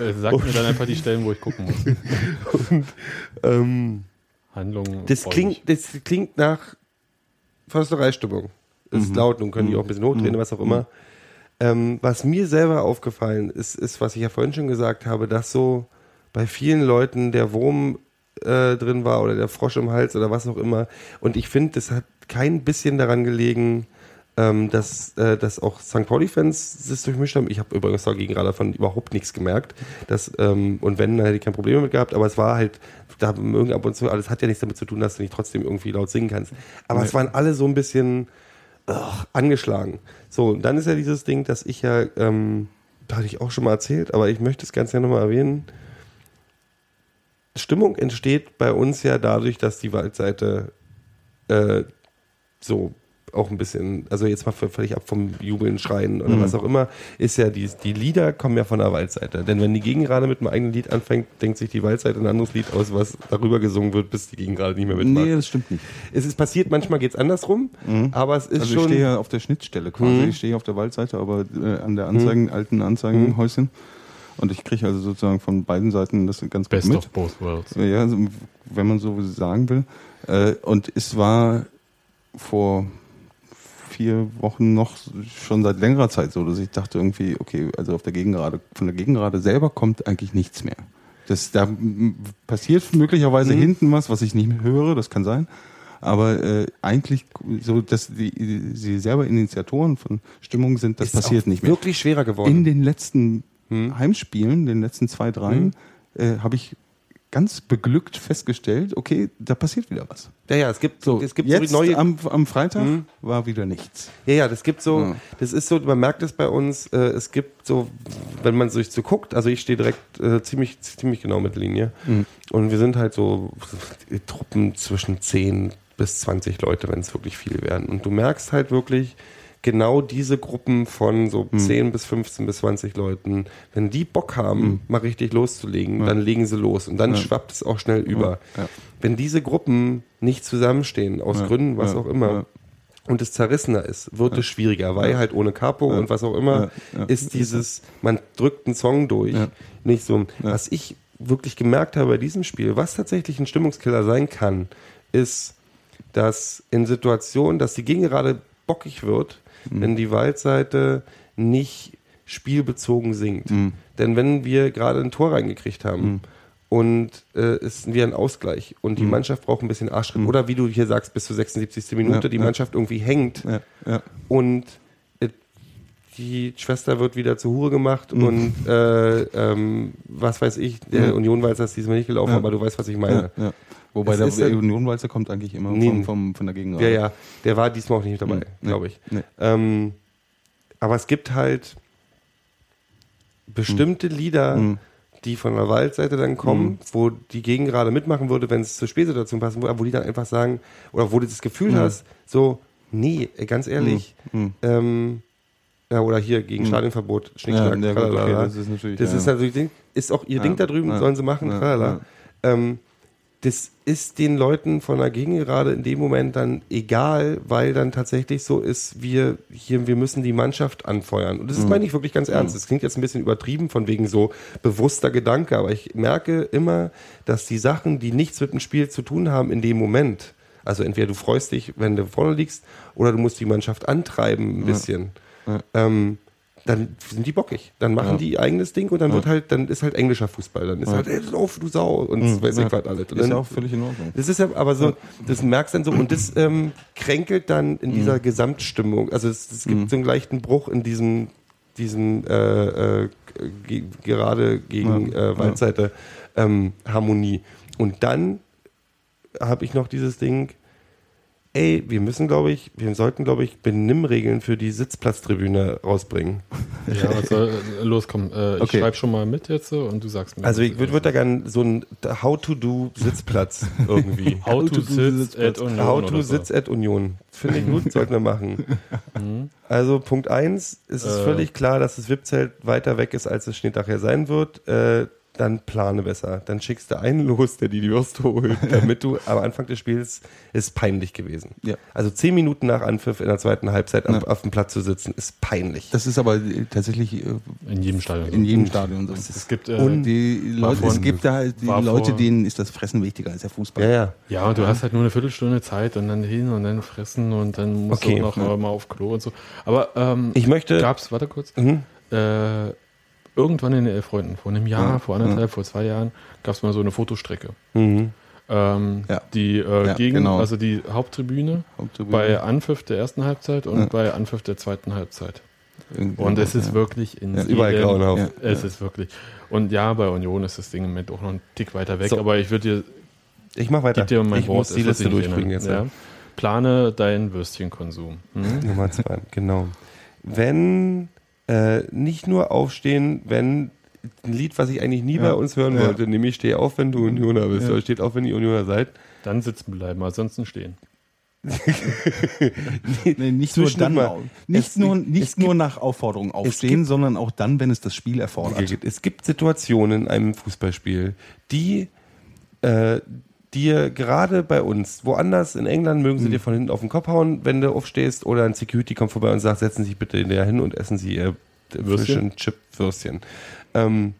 Äh, sag mir dann einfach die Stellen, wo ich gucken muss. ähm, Handlungen. Das klingt, das klingt nach Förstereistimmung. Ist laut, nun können die auch ein bisschen hochdrehen, was auch immer. Ähm, was mir selber aufgefallen ist, ist, was ich ja vorhin schon gesagt habe, dass so bei vielen Leuten der Wurm äh, drin war oder der Frosch im Hals oder was auch immer. Und ich finde, das hat kein bisschen daran gelegen, ähm, dass, äh, dass auch St. Pauli-Fans das durchmischt haben. Ich habe übrigens dagegen gerade davon überhaupt nichts gemerkt. Dass, ähm, und wenn, dann hätte ich kein Problem damit gehabt. Aber es war halt, da mögen ab und zu, alles hat ja nichts damit zu tun, dass du nicht trotzdem irgendwie laut singen kannst. Aber es waren alle so ein bisschen ugh, angeschlagen. So, und dann ist ja dieses Ding, dass ich ja, ähm, da hatte ich auch schon mal erzählt, aber ich möchte es ganz gerne nochmal erwähnen. Stimmung entsteht bei uns ja dadurch, dass die Waldseite äh, so auch ein bisschen, also jetzt mal völlig ab vom Jubeln, Schreien oder Mhm. was auch immer, ist ja die, die Lieder kommen ja von der Waldseite. Denn wenn die Gegengerade mit einem eigenen Lied anfängt, denkt sich die Waldseite ein anderes Lied aus, was darüber gesungen wird, bis die Gegengerade nicht mehr mitmacht. Nee, das stimmt nicht. Es ist passiert, manchmal geht es andersrum, aber es ist also schon. ich stehe ja auf der Schnittstelle quasi. Mhm. Ich stehe auf der Waldseite, aber äh, an der Anzeigen, alten Anzeigenhäuschen. Und ich kriege also sozusagen von beiden Seiten das ganz gut Best mit. of both worlds. Ja, also, wenn man so sagen will. Äh, und es war vor vier Wochen noch schon seit längerer Zeit so, dass ich dachte irgendwie, okay, also auf der Gegengerade, von der Gegengerade selber kommt eigentlich nichts mehr. Das, da passiert möglicherweise hinten was, was ich nicht mehr höre, das kann sein. Aber äh, eigentlich so, dass die, die, sie selber Initiatoren von Stimmung sind, das ist passiert auch nicht mehr. wirklich schwerer geworden. In den letzten Heimspielen, den letzten zwei, dreien, äh, habe ich ganz beglückt festgestellt, okay, da passiert wieder was. ja, ja, es gibt So, es gibt jetzt so neue. am, am Freitag war wieder nichts. Ja, ja, das gibt so, Ja. das ist so, man merkt es bei uns, äh, es gibt so, wenn man sich so guckt, also ich stehe direkt äh, ziemlich, ziemlich genau mit Linie und wir sind halt so Truppen zwischen 10 bis 20 Leute, wenn es wirklich viel werden. Und du merkst halt wirklich genau diese Gruppen von so 10 bis 15 bis 20 Leuten, wenn die Bock haben, mal richtig loszulegen, dann legen sie los und dann schwappt es auch schnell über. Ja. Wenn diese Gruppen nicht zusammenstehen, aus Ja. Gründen, was Ja. auch immer, Ja. und es zerrissener ist, wird es schwieriger, weil halt ohne Capo und was auch immer Ja, ja. ist dieses, man drückt einen Song durch, Ja. nicht so. Was ich wirklich gemerkt habe bei diesem Spiel, was tatsächlich ein Stimmungskiller sein kann, ist, dass in Situationen, dass die Gegengerade bockig wird, Mhm. wenn die Waldseite nicht spielbezogen singt. Mhm. Denn wenn wir gerade ein Tor reingekriegt haben und äh, ist wir ein Ausgleich und die Mannschaft braucht ein bisschen Arschtritt oder wie du hier sagst, bis zur 76. Minute Mhm. Ja, die ja. Mannschaft irgendwie hängt Ja, und äh, die Schwester wird wieder zur Hure gemacht und äh, ähm, was weiß ich, der Mhm. Union weiß das diesmal nicht gelaufen, aber du weißt, was ich meine. Wobei Es der Unionwalzer kommt eigentlich immer Nee. vom, vom, von der Gegengerade. Ja, ja, der war diesmal auch nicht dabei, Mhm. Nee. glaube ich. Nee. Ähm, aber es gibt halt bestimmte Lieder, Mhm. die von der Waldseite dann kommen, wo die Gegengerade mitmachen würde, wenn es zur Spielsituation passen würde, wo die dann einfach sagen, oder wo du das Gefühl hast, so, nee, ganz ehrlich, Mhm. ähm, ja, oder hier gegen Stadionverbot, Schnickschnack, ja, okay, das ist natürlich. Das ja, ist natürlich, ist auch ihr Ding da drüben, sollen sie machen, ja. Ähm, das ist den Leuten von der Gegengerade in dem Moment dann egal, weil dann tatsächlich so ist, wir hier, wir müssen die Mannschaft anfeuern. Und das ist, meine ich wirklich ganz ernst. Das klingt jetzt ein bisschen übertrieben von wegen so bewusster Gedanke, aber ich merke immer, dass die Sachen, die nichts mit dem Spiel zu tun haben, in dem Moment, also entweder du freust dich, wenn du vorne liegst, oder du musst die Mannschaft antreiben ein bisschen. Ähm, dann sind die bockig. Dann machen Ja. die eigenes Ding und dann wird halt, dann ist halt englischer Fußball. Dann ist halt, ey, lauf, du Sau und das weiß ich was alles. Und Ist dann, ja auch völlig in Ordnung. das ist ja aber so, das merkst dann so und das ähm, kränkelt dann in dieser Gesamtstimmung. Also es, es gibt so einen leichten Bruch in diesem, diesem äh, äh, ge gerade gegen Ja. äh, Waldseite ähm, Harmonie. Und dann habe ich noch dieses Ding, ey, wir müssen, glaube ich, wir sollten, glaube ich, Benimmregeln für die Sitzplatztribüne rausbringen. Ja, was soll äh, loskommen? Äh, ich Okay. schreibe schon mal mit jetzt so und du sagst mir. Also ich würde würd da gerne so ein How-to-Do-Sitzplatz irgendwie. How to to sit sit at Union How to so. sitz at Union. Finde ich gut, sollten wir machen. Also Punkt eins ist es Äh. völlig klar, dass das VIP-Zelt weiter weg ist, als es Schnitt nachher sein wird. Äh, dann plane besser. Dann schickst du einen los, der die Würste holt, damit du am Anfang des Spiels ist peinlich gewesen. Ja. Also zehn Minuten nach Anpfiff in der zweiten Halbzeit Ja. auf dem Platz zu sitzen, ist peinlich. Das ist aber äh, tatsächlich äh, In jedem Stadion. in jedem Stadion so. es gibt, äh, Und die Leute, es gibt da die Leute, denen ist das Fressen wichtiger als der Fußball. ja, ja. ja, und du hast halt nur eine Viertelstunde Zeit und dann hin und dann fressen und dann musst Okay. du noch äh, mal auf Klo und so. Aber ähm, Ich möchte. gab's, warte kurz, Mhm. äh, irgendwann in den Elf Freunden, vor einem Jahr, Ja, vor anderthalb, vor zwei Jahren, gab es mal so eine Fotostrecke. Mhm. Ähm, Ja. Die äh, Ja, gegen, genau. also die Haupttribüne, Haupttribüne. bei Anpfiff der ersten Halbzeit und Ja. bei Anpfiff der zweiten Halbzeit. Irgendwie Und es ist wirklich in Ja, überall grauenhaft. Ja. Es ist wirklich. Und ja, bei Union ist das Ding im Moment auch noch ein Tick weiter weg, So. aber ich würde dir, Ich mach weiter. gib dir mein ich Wort, muss die Liste durchbringen jetzt. Plane deinen Würstchenkonsum. Hm? Nummer zwei, genau. Wenn äh, nicht nur aufstehen, wenn ein Lied, was ich eigentlich nie bei uns hören Ja. wollte, nämlich Steh auf, wenn du Unioner bist, oder steht auf, wenn ihr Unioner seid. Dann sitzen bleiben, ansonsten stehen. Nee, nicht nur dann, mal. nicht Es nur, nicht nur nach Aufforderung aufstehen, gibt- sondern auch dann, wenn es das Spiel erfordert. Es gibt Situationen in einem Fußballspiel, die äh, dir gerade bei uns, woanders in England mögen sie Mhm. dir von hinten auf den Kopf hauen, wenn du aufstehst, oder ein Security kommt vorbei und sagt, setzen Sie sich bitte näher hin und essen Sie Ihr Würstchen? frischen Chip-Würstchen. Ähm,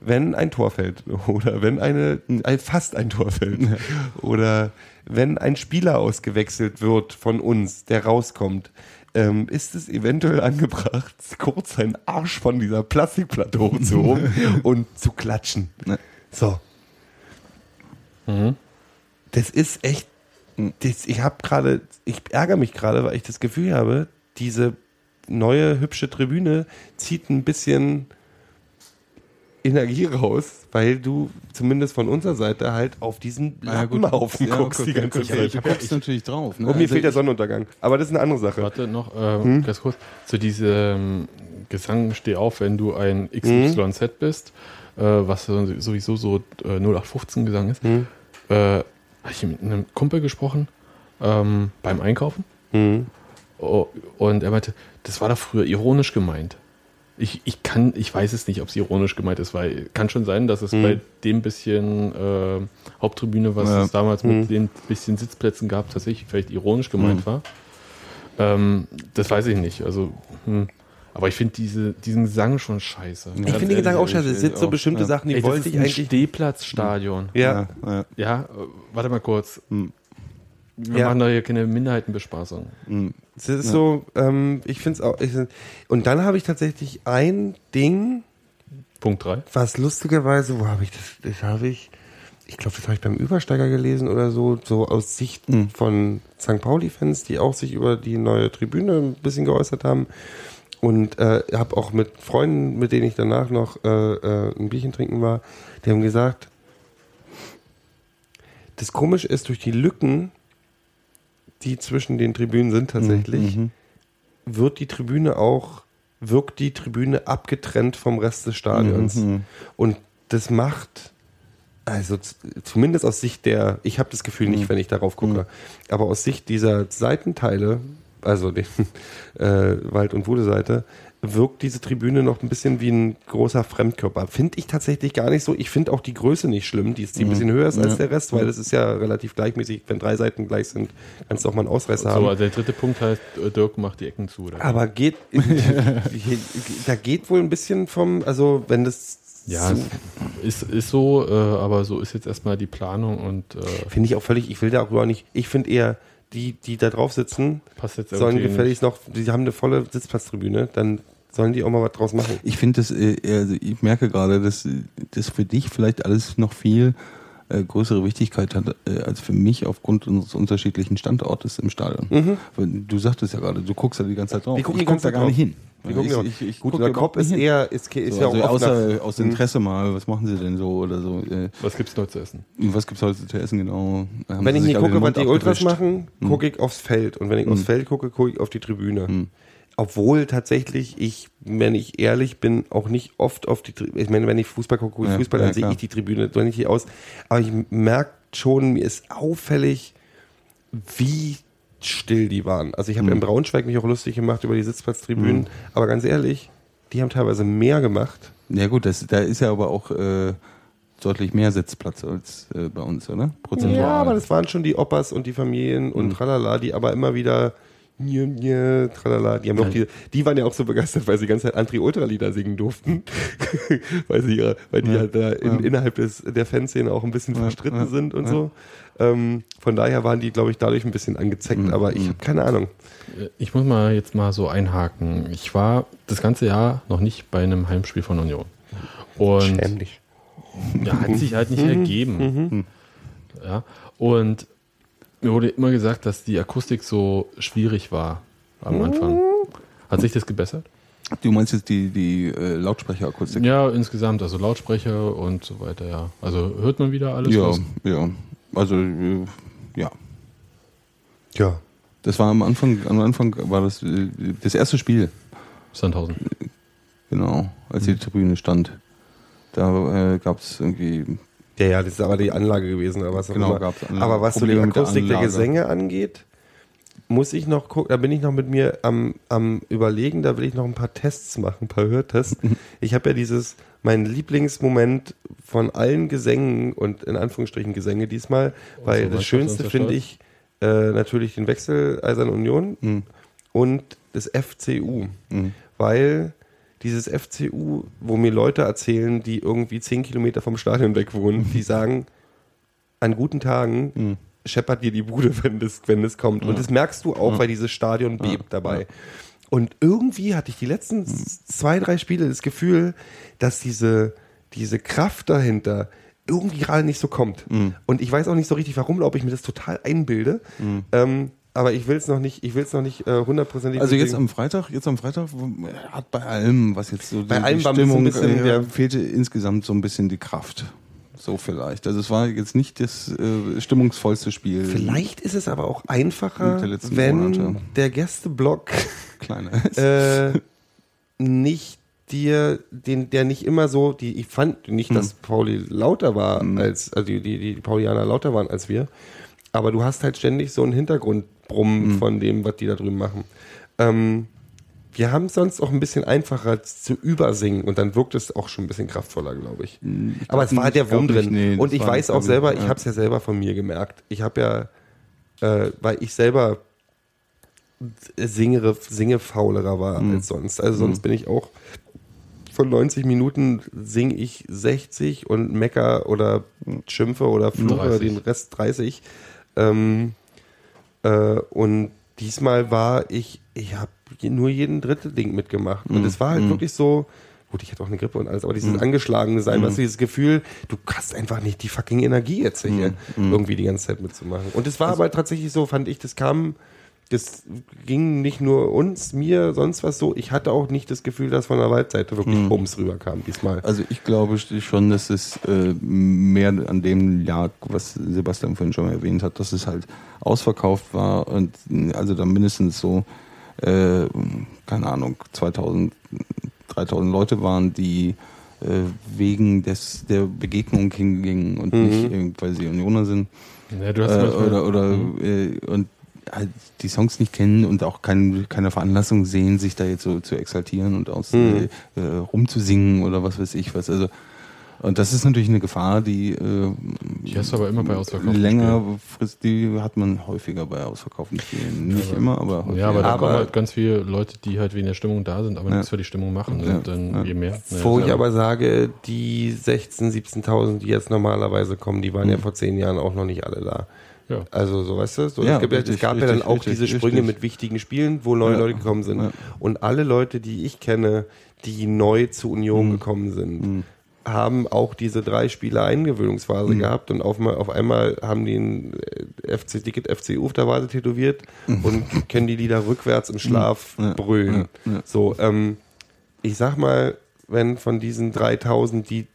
wenn ein Tor fällt oder wenn eine, ein, fast ein Tor fällt oder wenn ein Spieler ausgewechselt wird von uns, der rauskommt, ähm, ist es eventuell angebracht, kurz seinen Arsch von dieser Plastikplatte hochzuhoben und zu klatschen. Ne. So. Das ist echt, das, ich habe gerade, ich ärgere mich gerade, weil ich das Gefühl habe, diese neue hübsche Tribüne zieht ein bisschen Energie raus, weil du zumindest von unserer Seite halt auf diesen Ja. Lappenhaufen Ja, guckst gut, die ganze gut, ja, Zeit. Du guckst natürlich drauf. Ne? Und mir Also fehlt der ich- Sonnenuntergang. Aber das ist eine andere Sache. Warte noch, äh, Hm? ganz kurz, zu diesem Gesang Steh auf, wenn du ein XYZ bist, äh, was so- sowieso so äh, 0815 Gesang ist. Hm? Äh, habe ich mit einem Kumpel gesprochen ähm, beim Einkaufen Mhm. oh, und er meinte, das war doch früher ironisch gemeint. Ich, ich kann, ich weiß es nicht, ob es ironisch gemeint ist, weil kann schon sein, dass es Mhm. bei dem bisschen äh, Haupttribüne, was Ja. es damals mit Mhm. den bisschen Sitzplätzen gab, tatsächlich vielleicht ironisch gemeint war. Ähm, das weiß ich nicht. Also, hm. Aber ich finde diese, diesen Gesang schon scheiße. Ich finde den Gesang auch scheiße. Es sind so bestimmte ja. Sachen, die Ey, das wollte ist ich ein eigentlich. Stehplatzstadion. Ja, Ja, ja. Ja, äh, warte mal kurz. Hm. Wir Ja. machen da hier keine Minderheitenbespaßung. Hm. es ist so, ähm, ich finde es auch. Ich, und dann habe ich tatsächlich ein Ding, Punkt 3. was lustigerweise, wo habe ich das? Das habe ich, ich glaube, das habe ich beim Übersteiger gelesen oder so, so aus Sicht Mhm. von St. Pauli-Fans, die auch sich über die neue Tribüne ein bisschen geäußert haben. Und äh, habe auch mit Freunden, mit denen ich danach noch äh, äh, ein Bierchen trinken war, die haben gesagt, das Komische ist, durch die Lücken, die zwischen den Tribünen sind tatsächlich, Mhm. wird die Tribüne auch, wirkt die Tribüne abgetrennt vom Rest des Stadions. Mhm. Und das macht, also zumindest aus Sicht der, ich habe das Gefühl Mhm. nicht, wenn ich darauf gucke, aber aus Sicht dieser Seitenteile, also den äh, Wald- und Wude-Seite, wirkt diese Tribüne noch ein bisschen wie ein großer Fremdkörper. Finde ich tatsächlich gar nicht so. Ich finde auch die Größe nicht schlimm, die, ist, die ein bisschen höher ist als Mhm. Ja. der Rest, weil das ist ja relativ gleichmäßig. Wenn drei Seiten gleich sind, kannst du auch mal einen Ausreißer haben. So, also der dritte Punkt heißt, äh, Dirk macht die Ecken zu. Oder? Aber geht, da geht wohl ein bisschen vom, also wenn das ja, so, ist, ist so, äh, aber so ist jetzt erstmal die Planung und äh, finde ich auch völlig, ich will da auch gar nicht, ich finde eher, die, die da drauf sitzen, passt jetzt sollen gefälligst noch, die haben eine volle Sitzplatztribüne, dann sollen die auch mal was draus machen. Ich finde das, äh, also ich merke gerade, dass das für dich vielleicht alles noch viel äh, größere Wichtigkeit hat äh, als für mich aufgrund unseres unterschiedlichen Standortes im Stadion. Weil Du sagtest ja gerade, du guckst da die ganze Zeit drauf. Wir gucken ich guck da gar nicht drauf. hin. Wir gucken ich, auch- ich, ich Gut, der Kopf ist eher, ist, ist So, ja also auch außer aus Hm. Interesse mal, was machen sie denn so oder so? Äh, Was gibt's noch zu essen? was gibt's heute zu essen genau? Haben Wenn ich nicht gucke, was die Ultras machen, gucke ich aufs Feld. Und wenn ich aufs Feld gucke, gucke ich auf die Tribüne. Hm. Obwohl tatsächlich ich, wenn ich ehrlich bin, auch nicht oft auf die Tribüne, ich meine, wenn ich Fußball gucke, gucke ich Ja, Fußball, ja, dann sehe klar. ich die Tribüne, so nicht die aus. Aber ich merke schon, mir ist auffällig, wie still die waren. Also ich habe in Braunschweig mich auch lustig gemacht über die Sitzplatztribünen, aber ganz ehrlich, die haben teilweise mehr gemacht. Ja gut, das, da ist ja aber auch äh, deutlich mehr Sitzplatz als äh, bei uns, oder? Prozentual. Ja, aber das waren schon die Oppas und die Familien und tralala, die aber immer wieder Nje, nje, tralala. Die, haben noch die, die waren ja auch so begeistert, weil sie die ganze Zeit Anti-Ultra-Lieder singen durften. weil sie ja, weil die halt da in, innerhalb des, der Fanszene auch ein bisschen verstritten ja, sind und ja. so. Ähm, von daher waren die, glaube ich, dadurch ein bisschen angezeckt, aber ich habe keine Ahnung. Äh, Ich muss mal jetzt mal so einhaken. Ich war das ganze Jahr noch nicht bei einem Heimspiel von Union. Und Schäm dich. ja, hat sich halt nicht ergeben. Ja. Und mir wurde immer gesagt, dass die Akustik so schwierig war am Anfang. Hat sich das gebessert? Du meinst jetzt die, die äh, Lautsprecherakustik? Ja, insgesamt, also Lautsprecher und so weiter, ja. Also hört man wieder alles? ja, was- ja. Also, äh, ja. Ja. Das war am Anfang, am Anfang war das äh, das erste Spiel, Sandhausen. genau, als die Tribüne stand. Da äh, gab es irgendwie, Ja, ja, das ist aber die Anlage gewesen. Aber, was auch Genau, immer. gab's Anlage- aber was so die Probleme mit der Akustik der, Anlage. Gesänge angeht, muss ich noch gucken, da bin ich noch mit mir am, am überlegen, da will ich noch ein paar Tests machen, ein paar Hörtests. Ich habe ja dieses, mein Lieblingsmoment von allen Gesängen und in Anführungsstrichen Gesänge diesmal, weil so, das Schönste finde ich äh, natürlich den Wechsel Eisern Union Mhm. und das FCU. Mhm. Weil dieses FCU, wo mir Leute erzählen, die irgendwie zehn Kilometer vom Stadion weg wohnen, die sagen, an guten Tagen Mhm. scheppert dir die Bude, wenn das, wenn das kommt. Und das merkst du auch, weil dieses Stadion bebt dabei. Und irgendwie hatte ich die letzten Mhm. zwei, drei Spiele das Gefühl, dass diese, diese Kraft dahinter irgendwie gerade nicht so kommt. Mhm. Und ich weiß auch nicht so richtig, warum, ob ich mir das total einbilde. Mhm. Ähm, aber ich will es noch nicht, ich will es noch nicht äh, hundertprozentig. also jetzt am Freitag, jetzt am Freitag hat bei allem, was jetzt so Bei die, allem die Stimmung, bisschen äh, fehlte insgesamt so ein bisschen die Kraft. So vielleicht. Also es war jetzt nicht das äh, stimmungsvollste Spiel. Vielleicht ist es aber auch einfacher, Der wenn Monate. der Gästeblock kleiner. äh, nicht dir, den, der nicht immer so, die, ich fand nicht, Hm. dass Pauli lauter war als, also die, die, die Paulianer lauter waren als wir, aber du hast halt ständig so einen Hintergrundbrummen Hm. von dem, was die da drüben machen. Ähm, wir haben es sonst auch ein bisschen einfacher zu übersingen und dann wirkt es auch schon ein bisschen kraftvoller, glaube ich. Aber es war ich der Wurm drin. nee, und ich weiß auch ich, selber, ich ja. habe es ja selber von mir gemerkt. Ich habe ja, äh, weil ich selber singere, singefaulerer war Mhm. als sonst. Also sonst bin ich auch von 90 Minuten singe ich 60 und mecker oder schimpfe oder fluche 30. den Rest 30. Ähm, äh, und diesmal war ich, ich habe nur jeden dritte Ding mitgemacht. Und es war halt wirklich so, gut, ich hatte auch eine Grippe und alles, aber dieses angeschlagene sein, weißt du, dieses Gefühl, du hast einfach nicht die fucking Energie jetzt hier irgendwie die ganze Zeit mitzumachen. Und es war aber tatsächlich so, fand ich, das kam, das ging nicht nur uns, mir, sonst was so. Ich hatte auch nicht das Gefühl, dass von der Waldseite wirklich Bums rüberkam diesmal. Also ich glaube schon, dass es äh, mehr an dem lag, was Sebastian vorhin schon mal erwähnt hat, dass es halt ausverkauft war und also da mindestens so, äh, keine Ahnung, 2000, 3000 Leute waren, die äh, wegen des, der Begegnung hingingen und nicht, äh, weil sie Unioner sind. Ja, du hast Äh, oder oder äh, und die Songs nicht kennen und auch kein, keine Veranlassung sehen, sich da jetzt so zu exaltieren und aus Mhm. äh, rumzusingen oder was weiß ich was. Also und das ist natürlich eine Gefahr, die äh, Die hast du aber immer bei ausverkauften länger frisst, die hat man häufiger bei ausverkauften Spielen. Nicht immer, aber häufiger. Ja, aber da Aber- kommen halt ganz viele Leute, die halt wegen der Stimmung da sind, aber Ja. nichts für die Stimmung machen. Ja. Und dann Ja. je mehr. Wo ja. ich aber sage, die 16.000, 17.000, die jetzt normalerweise kommen, die waren ja Mhm. vor zehn Jahren auch noch nicht alle da. Ja. Also so weißt du, so, Ja, es, ja, richtig, es gab ja richtig, dann auch richtig, diese Sprünge mit wichtigen Spielen, wo neue Ja. Leute gekommen sind. Ja. Und alle Leute, die ich kenne, die neu zu Union Mhm. gekommen sind, haben auch diese drei Spiele Eingewöhnungsphase Mhm. gehabt und auf, auf einmal haben die ein äh, FC Ticket FCU auf der Wade tätowiert und können die Lieder rückwärts im Schlaf Mhm. Ja. brüllen. Ja. Ja. So, ähm, ich sag mal, wenn von diesen 3000, die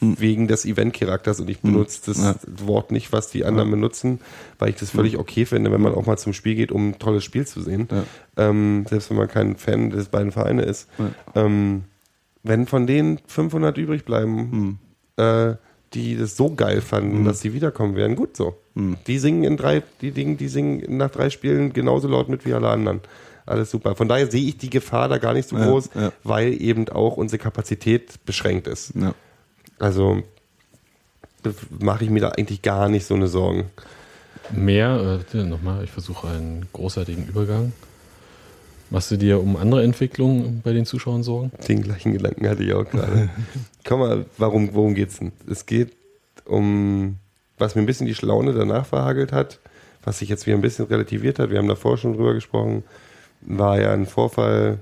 wegen des Event-Charakters und ich benutze das Hm. Ja. Wort nicht, was die anderen benutzen, weil ich das völlig okay finde, wenn man auch mal zum Spiel geht, um ein tolles Spiel zu sehen. Ja. Ähm, selbst wenn man kein Fan des beiden Vereine ist. Ähm, wenn von denen 500 übrig bleiben, Hm. äh, die das so geil fanden, dass sie wiederkommen werden, gut so. Hm. Die singen in drei, die, Dinge, die singen nach drei Spielen genauso laut mit wie alle anderen. Alles super. Von daher sehe ich die Gefahr da gar nicht so Ja, groß, ja. weil eben auch unsere Kapazität beschränkt ist. Ja. Also mache ich mir da eigentlich gar nicht so eine Sorgen. Mehr, äh, nochmal, ich versuche einen großartigen Übergang. Machst du dir um andere Entwicklungen bei den Zuschauern Sorgen? Den gleichen Gedanken hatte ich auch gerade. Komm mal, warum, worum geht's denn? Es geht um, was mir ein bisschen die Schlaune danach verhagelt hat, was sich jetzt wieder ein bisschen relativiert hat. Wir haben davor schon drüber gesprochen, war ja ein Vorfall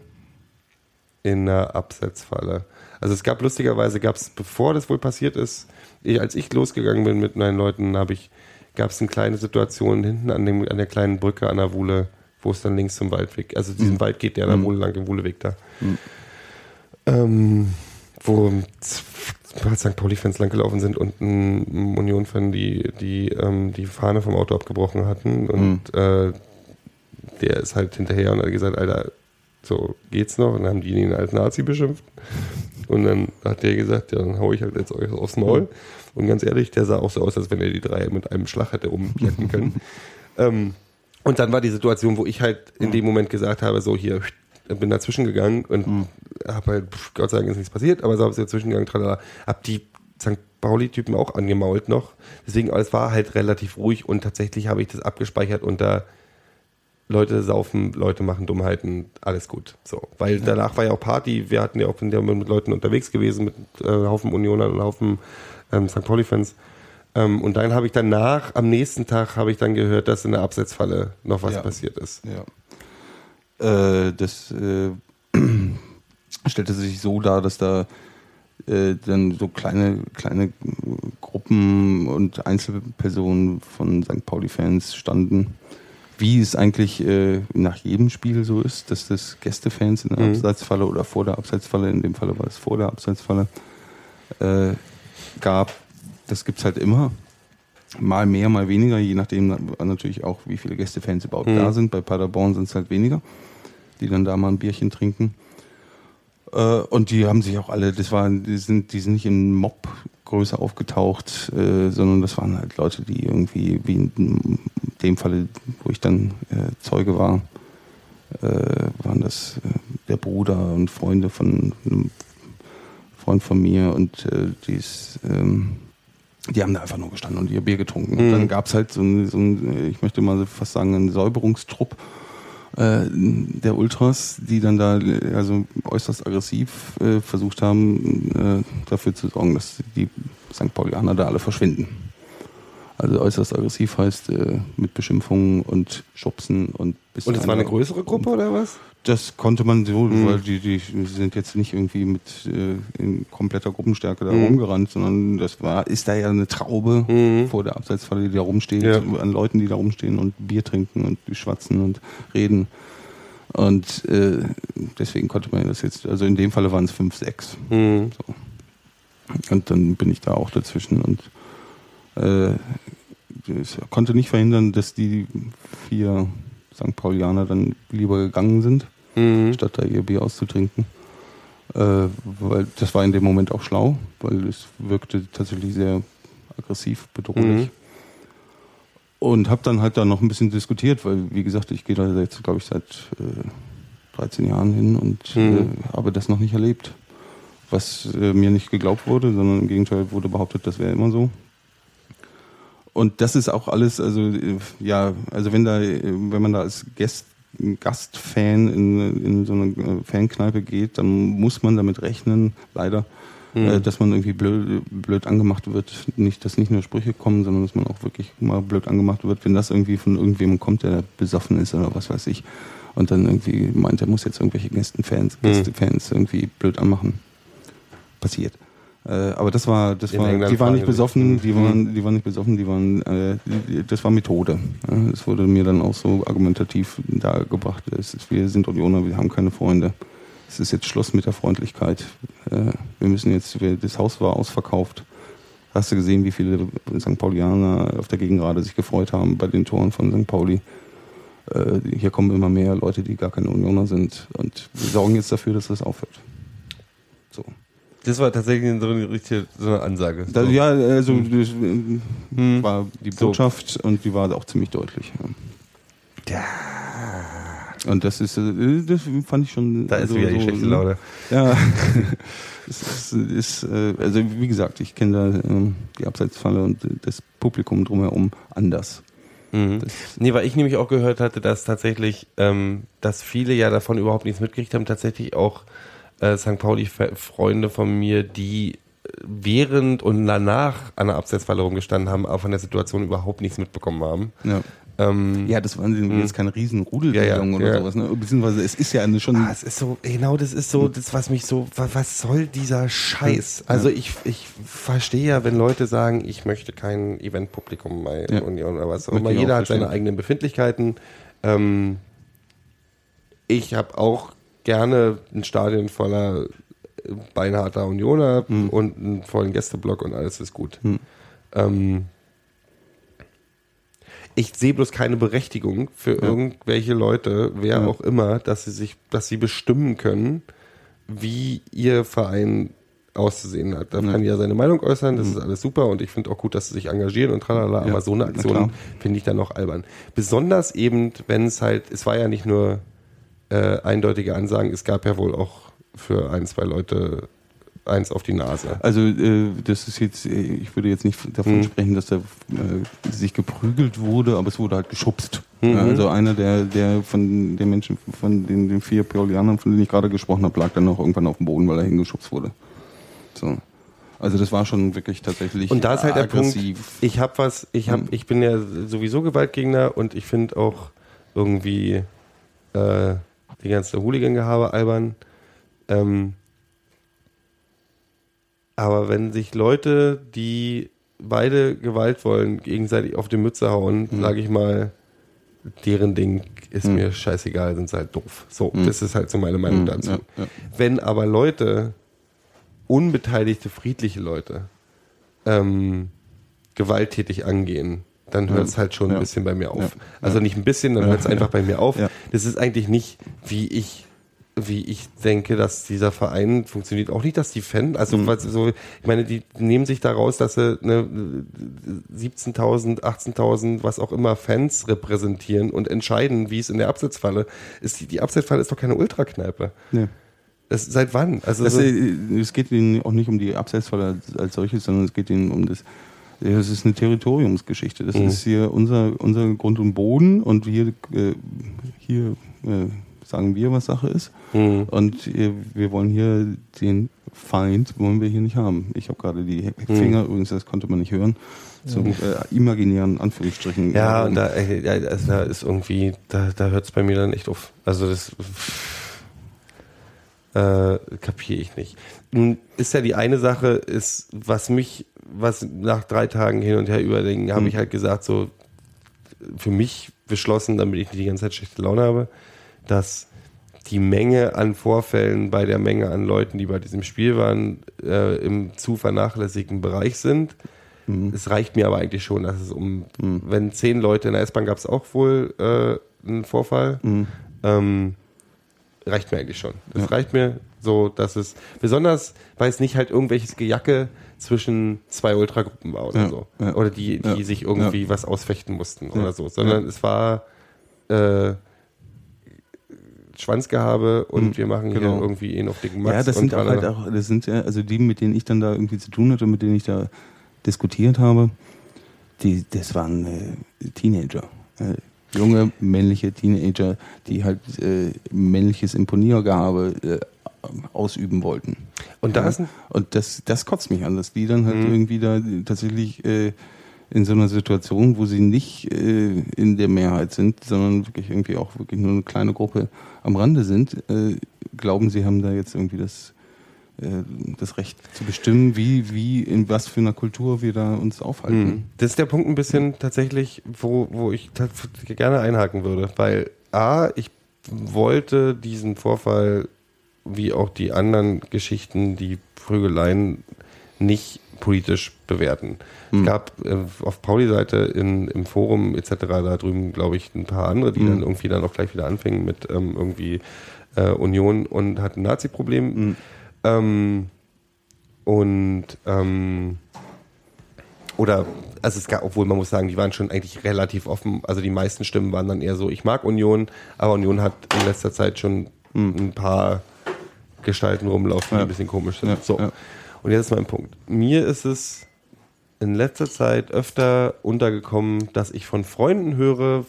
in einer Absetzfalle. Also es gab lustigerweise, gab es, bevor das wohl passiert ist, ich, als ich losgegangen bin mit meinen Leuten, habe ich, gab es eine kleine Situation hinten an, dem, an der kleinen Brücke an der Wuhle, wo es dann links zum Waldweg, also diesen Wald geht der an der Wuhle lang, den Wuhleweg da. Ähm, wo ein paar St. Pauli-Fans langgelaufen sind und ein Union-Fan die, die, ähm, die Fahne vom Auto abgebrochen hatten und äh, der ist halt hinterher und hat gesagt, Alter, so geht's noch? Und dann haben die ihn als Nazi beschimpft. Und dann hat der gesagt, ja, dann hau ich halt jetzt euch aufs Maul. Und ganz ehrlich, der sah auch so aus, als wenn er die drei mit einem Schlag hätte umpletten können. ähm, und dann war die Situation, wo ich halt in dem Moment gesagt habe, so hier, bin dazwischen gegangen und habe halt, Gott sei Dank ist nichts passiert, aber so habe ich dazwischen gegangen, tralala, hab die St. Pauli-Typen auch angemault noch. Deswegen, es war halt relativ ruhig und tatsächlich habe ich das abgespeichert unter Leute saufen, Leute machen Dummheiten, alles gut. So, weil danach war ja auch Party. Wir hatten ja auch ja mit Leuten unterwegs gewesen, mit äh, Haufen Unionern und Haufen ähm, St. Pauli-Fans. Ähm, und dann habe ich danach, am nächsten Tag, habe ich dann gehört, dass in der Absetzfalle noch was Ja. passiert ist. Ja. Äh, das äh, stellte sich so dar, dass da äh, dann so kleine, kleine Gruppen und Einzelpersonen von St. Pauli-Fans standen. Wie es eigentlich äh, nach jedem Spiel so ist, dass das Gästefans in der Mhm. Abseitsfalle oder vor der Abseitsfalle, in dem Falle war es vor der Abseitsfalle, äh, gab. Das gibt's halt immer. Mal mehr, mal weniger, je nachdem na- natürlich auch, wie viele Gästefans überhaupt Mhm. da sind. Bei Paderborn sind es halt weniger, die dann da mal ein Bierchen trinken. Äh, und die haben sich auch alle, das waren, die sind, die sind nicht in Mob-Größe aufgetaucht, äh, sondern das waren halt Leute, die irgendwie, wie in dem Falle, wo ich dann äh, Zeuge war, äh, waren das äh, der Bruder und Freunde von einem Freund von mir und äh, die ist, ähm, die haben da einfach nur gestanden und ihr Bier getrunken. Und Mhm. dann gab es halt so ein, so ein, ich möchte mal fast sagen, einen Säuberungstrupp äh, der Ultras, die dann da äh, also äußerst aggressiv äh, versucht haben, äh, dafür zu sorgen, dass die St. Paulianer da alle verschwinden. Also äußerst aggressiv heißt äh, mit Beschimpfungen und Schubsen und bis Und es war eine größere Gruppe oder was? Das konnte man so, Mhm. weil die, die sind jetzt nicht irgendwie mit äh, in kompletter Gruppenstärke da Mhm. rumgerannt, sondern das war, ist da ja eine Traube Mhm. vor der Abseitsfalle, die da rumsteht, Ja. an Leuten, die da rumstehen und Bier trinken und schwatzen und reden. Und äh, deswegen konnte man das jetzt, also in dem Falle waren es fünf, sechs. Mhm. Und dann bin ich da auch dazwischen und äh, konnte nicht verhindern, dass die vier St. Paulianer dann lieber gegangen sind, Mhm. statt da ihr Bier auszutrinken. Äh, weil das war in dem Moment auch schlau, weil es wirkte tatsächlich sehr aggressiv, bedrohlich. Mhm. Und habe dann halt da noch ein bisschen diskutiert, weil, wie gesagt, ich gehe da jetzt, glaube ich, seit äh, 13 Jahren hin und Mhm. äh, habe das noch nicht erlebt. Was äh, mir nicht geglaubt wurde, sondern im Gegenteil wurde behauptet, das wäre immer so. Und das ist auch alles, also äh, ja, also wenn da, äh, wenn man da als Gast, Gastfan in, in so eine äh, Fankneipe geht, dann muss man damit rechnen, leider, Mhm. äh, dass man irgendwie blöd, blöd angemacht wird. Nicht, dass nicht nur Sprüche kommen, sondern dass man auch wirklich mal blöd angemacht wird, wenn das irgendwie von irgendwem kommt, der besoffen ist oder was weiß ich. Und dann irgendwie meint, er muss jetzt irgendwelche Gästenfans, Mhm. Gästefans irgendwie blöd anmachen. Passiert. Äh, aber das war, das In war, England die waren nicht besoffen, die Mhm. waren, die waren nicht besoffen, die waren, äh, die, das war Methode. Das wurde mir dann auch so argumentativ dargebracht. Es ist, wir sind Unioner, wir haben keine Freunde. Es ist jetzt Schluss mit der Freundlichkeit. Äh, wir müssen jetzt, wir, das Haus war ausverkauft. Hast du gesehen, wie viele St. Paulianer auf der Gegengrade sich gefreut haben bei den Toren von St. Pauli? Äh, hier kommen immer mehr Leute, die gar keine Unioner sind. Und wir sorgen jetzt dafür, dass das aufhört. So. Das war tatsächlich so eine richtige so eine Ansage. Da, so. ja, also das äh, war die So. Botschaft und die war auch ziemlich deutlich. Ja. Und das ist, äh, das fand ich schon. Da ist also wieder die so, schlechte Laune. Ja, es ist, ist äh, also wie gesagt, ich kenne da ähm, die Abseitsfalle und das Publikum drumherum anders. Mhm. Nee, weil ich nämlich auch gehört hatte, dass tatsächlich, ähm, dass viele ja davon überhaupt nichts mitgekriegt haben, tatsächlich auch äh, St. Pauli-Freunde von mir, die äh, während und danach an der Abseitsfalle rumgestanden haben, auch von der Situation überhaupt nichts mitbekommen haben. ja. Ähm, Ja, das waren Mhm. jetzt keine riesen Rudelbildung Ja, ja, oder ja. sowas. Ne? Beziehungsweise es ist ja eine schon. Ah, es ist so, genau, das ist so, das, was mich so, wa- was soll dieser Scheiß? Also ich, ich verstehe ja, wenn Leute sagen, ich möchte kein Eventpublikum bei. Union oder was auch immer. Jeder hat seine verstehen. eigenen Befindlichkeiten. Ähm, ich habe auch gerne ein Stadion voller äh, beinharter Unioner Hm. und einen vollen Gästeblock und alles ist gut. Ähm, ich sehe bloß keine Berechtigung für irgendwelche Leute, wer Ja. auch immer, dass sie sich, dass sie bestimmen können, wie ihr Verein auszusehen hat. Da Ja. kann jeder seine Meinung äußern, das ist alles super und ich finde auch gut, dass sie sich engagieren und tralala, Ja, aber so eine Aktion finde ich dann noch albern. Besonders eben, wenn es halt, es war ja nicht nur äh, eindeutige Ansagen, es gab ja wohl auch für ein, zwei Leute eins auf die Nase. Also äh, das ist jetzt, äh, ich würde jetzt nicht davon Mhm. sprechen, dass da äh, sich geprügelt wurde, aber es wurde halt geschubst. Mhm. Also einer der, der von den Menschen, von den, den vier Paulianern, von denen ich gerade gesprochen habe, lag dann noch irgendwann auf dem Boden, weil er hingeschubst wurde. So. Also das war schon wirklich tatsächlich Und da ist halt der Punkt, aggressiv. ich habe was, ich hab, Mhm. ich bin ja sowieso Gewaltgegner und ich finde auch irgendwie äh, die ganze Hooligan-Gehabe albern. Ähm, aber wenn sich Leute, die beide Gewalt wollen, gegenseitig auf die Mütze hauen, Mhm. sage ich mal, deren Ding ist Mhm. mir scheißegal, sind sie halt doof. So, Mhm. das ist halt so meine Meinung Mhm, dazu. ja, ja. Wenn aber Leute, unbeteiligte, friedliche Leute, ähm, gewalttätig angehen, dann hört es halt schon Ja. ein bisschen bei mir auf. Ja. Also nicht ein bisschen, dann hört es einfach bei mir auf. Das ist eigentlich nicht, wie ich wie ich denke, dass dieser Verein funktioniert. Auch nicht, dass die Fans, also Mhm. so, ich meine, die nehmen sich daraus, dass sie ne, 17.000, 18.000, was auch immer Fans repräsentieren und entscheiden, wie es in der Absetzfalle ist. Die, die Absetzfalle ist doch keine Ultrakneipe. Nee. Das, seit wann? Also Das, so, äh, es geht ihnen auch nicht um die Abseitsfalle als, als solches, sondern es geht ihnen um das. Es ist eine Territoriumsgeschichte. Das Mhm. ist hier unser, unser Grund und Boden und hier, äh, hier äh, sagen wir, was Sache ist. Mhm. Und äh, wir wollen hier den Feind, wollen wir hier nicht haben. Ich habe gerade die Mhm. Finger, übrigens, das konnte man nicht hören, zum äh, imaginären Anführungsstrichen. Ja, äh, und da, äh, ja, also da ist irgendwie, da, da hört es bei mir dann echt auf. Also das äh, kapiere ich nicht. Nun ist ja die eine Sache, ist, was mich, was nach drei Tagen hin und her überlegen, habe Mhm. ich halt gesagt, so für mich beschlossen, damit ich nicht die ganze Zeit schlechte Laune habe, dass die Menge an Vorfällen bei der Menge an Leuten, die bei diesem Spiel waren, äh, im zu vernachlässigten Bereich sind. Mhm. Es reicht mir aber eigentlich schon, dass es um, wenn zehn Leute in der S-Bahn gab es auch wohl äh, einen Vorfall, Mhm. ähm, reicht mir eigentlich schon. Das Ja. reicht mir so, dass es, besonders, weil es nicht halt irgendwelches Gejacke zwischen zwei Ultragruppen war oder Ja, so. ja. Oder die, die Ja, sich irgendwie was ausfechten mussten oder so. Sondern es war äh, Schwanzgehabe und Mhm, wir machen genau. hier irgendwie ihn auf dicken Max. Ja, das sind auch halt auch, das sind ja, also die, mit denen ich dann da irgendwie zu tun hatte, mit denen ich da diskutiert habe, die, das waren äh, Teenager. Äh, junge, männliche Teenager, die halt äh, männliches Imponiergehabe äh, ausüben wollten. Und da ja? Und das, das kotzt mich an, dass die dann halt Mhm. irgendwie da tatsächlich äh, in so einer Situation, wo sie nicht äh, in der Mehrheit sind, sondern wirklich irgendwie auch wirklich nur eine kleine Gruppe am Rande sind, äh, glauben, sie haben da jetzt irgendwie das, äh, das Recht zu bestimmen, wie, wie, in was für einer Kultur wir da uns aufhalten. Mhm. Das ist der Punkt ein bisschen tatsächlich, wo, wo ich gerne einhaken würde, weil A, ich wollte diesen Vorfall wie auch die anderen Geschichten, die Prügeleien nicht politisch bewerten. Mhm. Es gab äh, auf Pauli-Seite im Forum etc. da drüben, glaube ich, ein paar andere, die Mhm. dann irgendwie dann auch gleich wieder anfingen mit ähm, irgendwie äh, Union und hatten Nazi-Problem. Mhm. Ähm, und ähm, oder also es gab, obwohl man muss sagen, die waren schon eigentlich relativ offen. Also die meisten Stimmen waren dann eher so, ich mag Union, aber Union hat in letzter Zeit schon ein paar Gestalten rumlaufen, die Ja. ein bisschen komisch sind. Ja, so. Und jetzt ist mein Punkt. Mir ist es in letzter Zeit öfter untergekommen, dass ich von Freunden höre,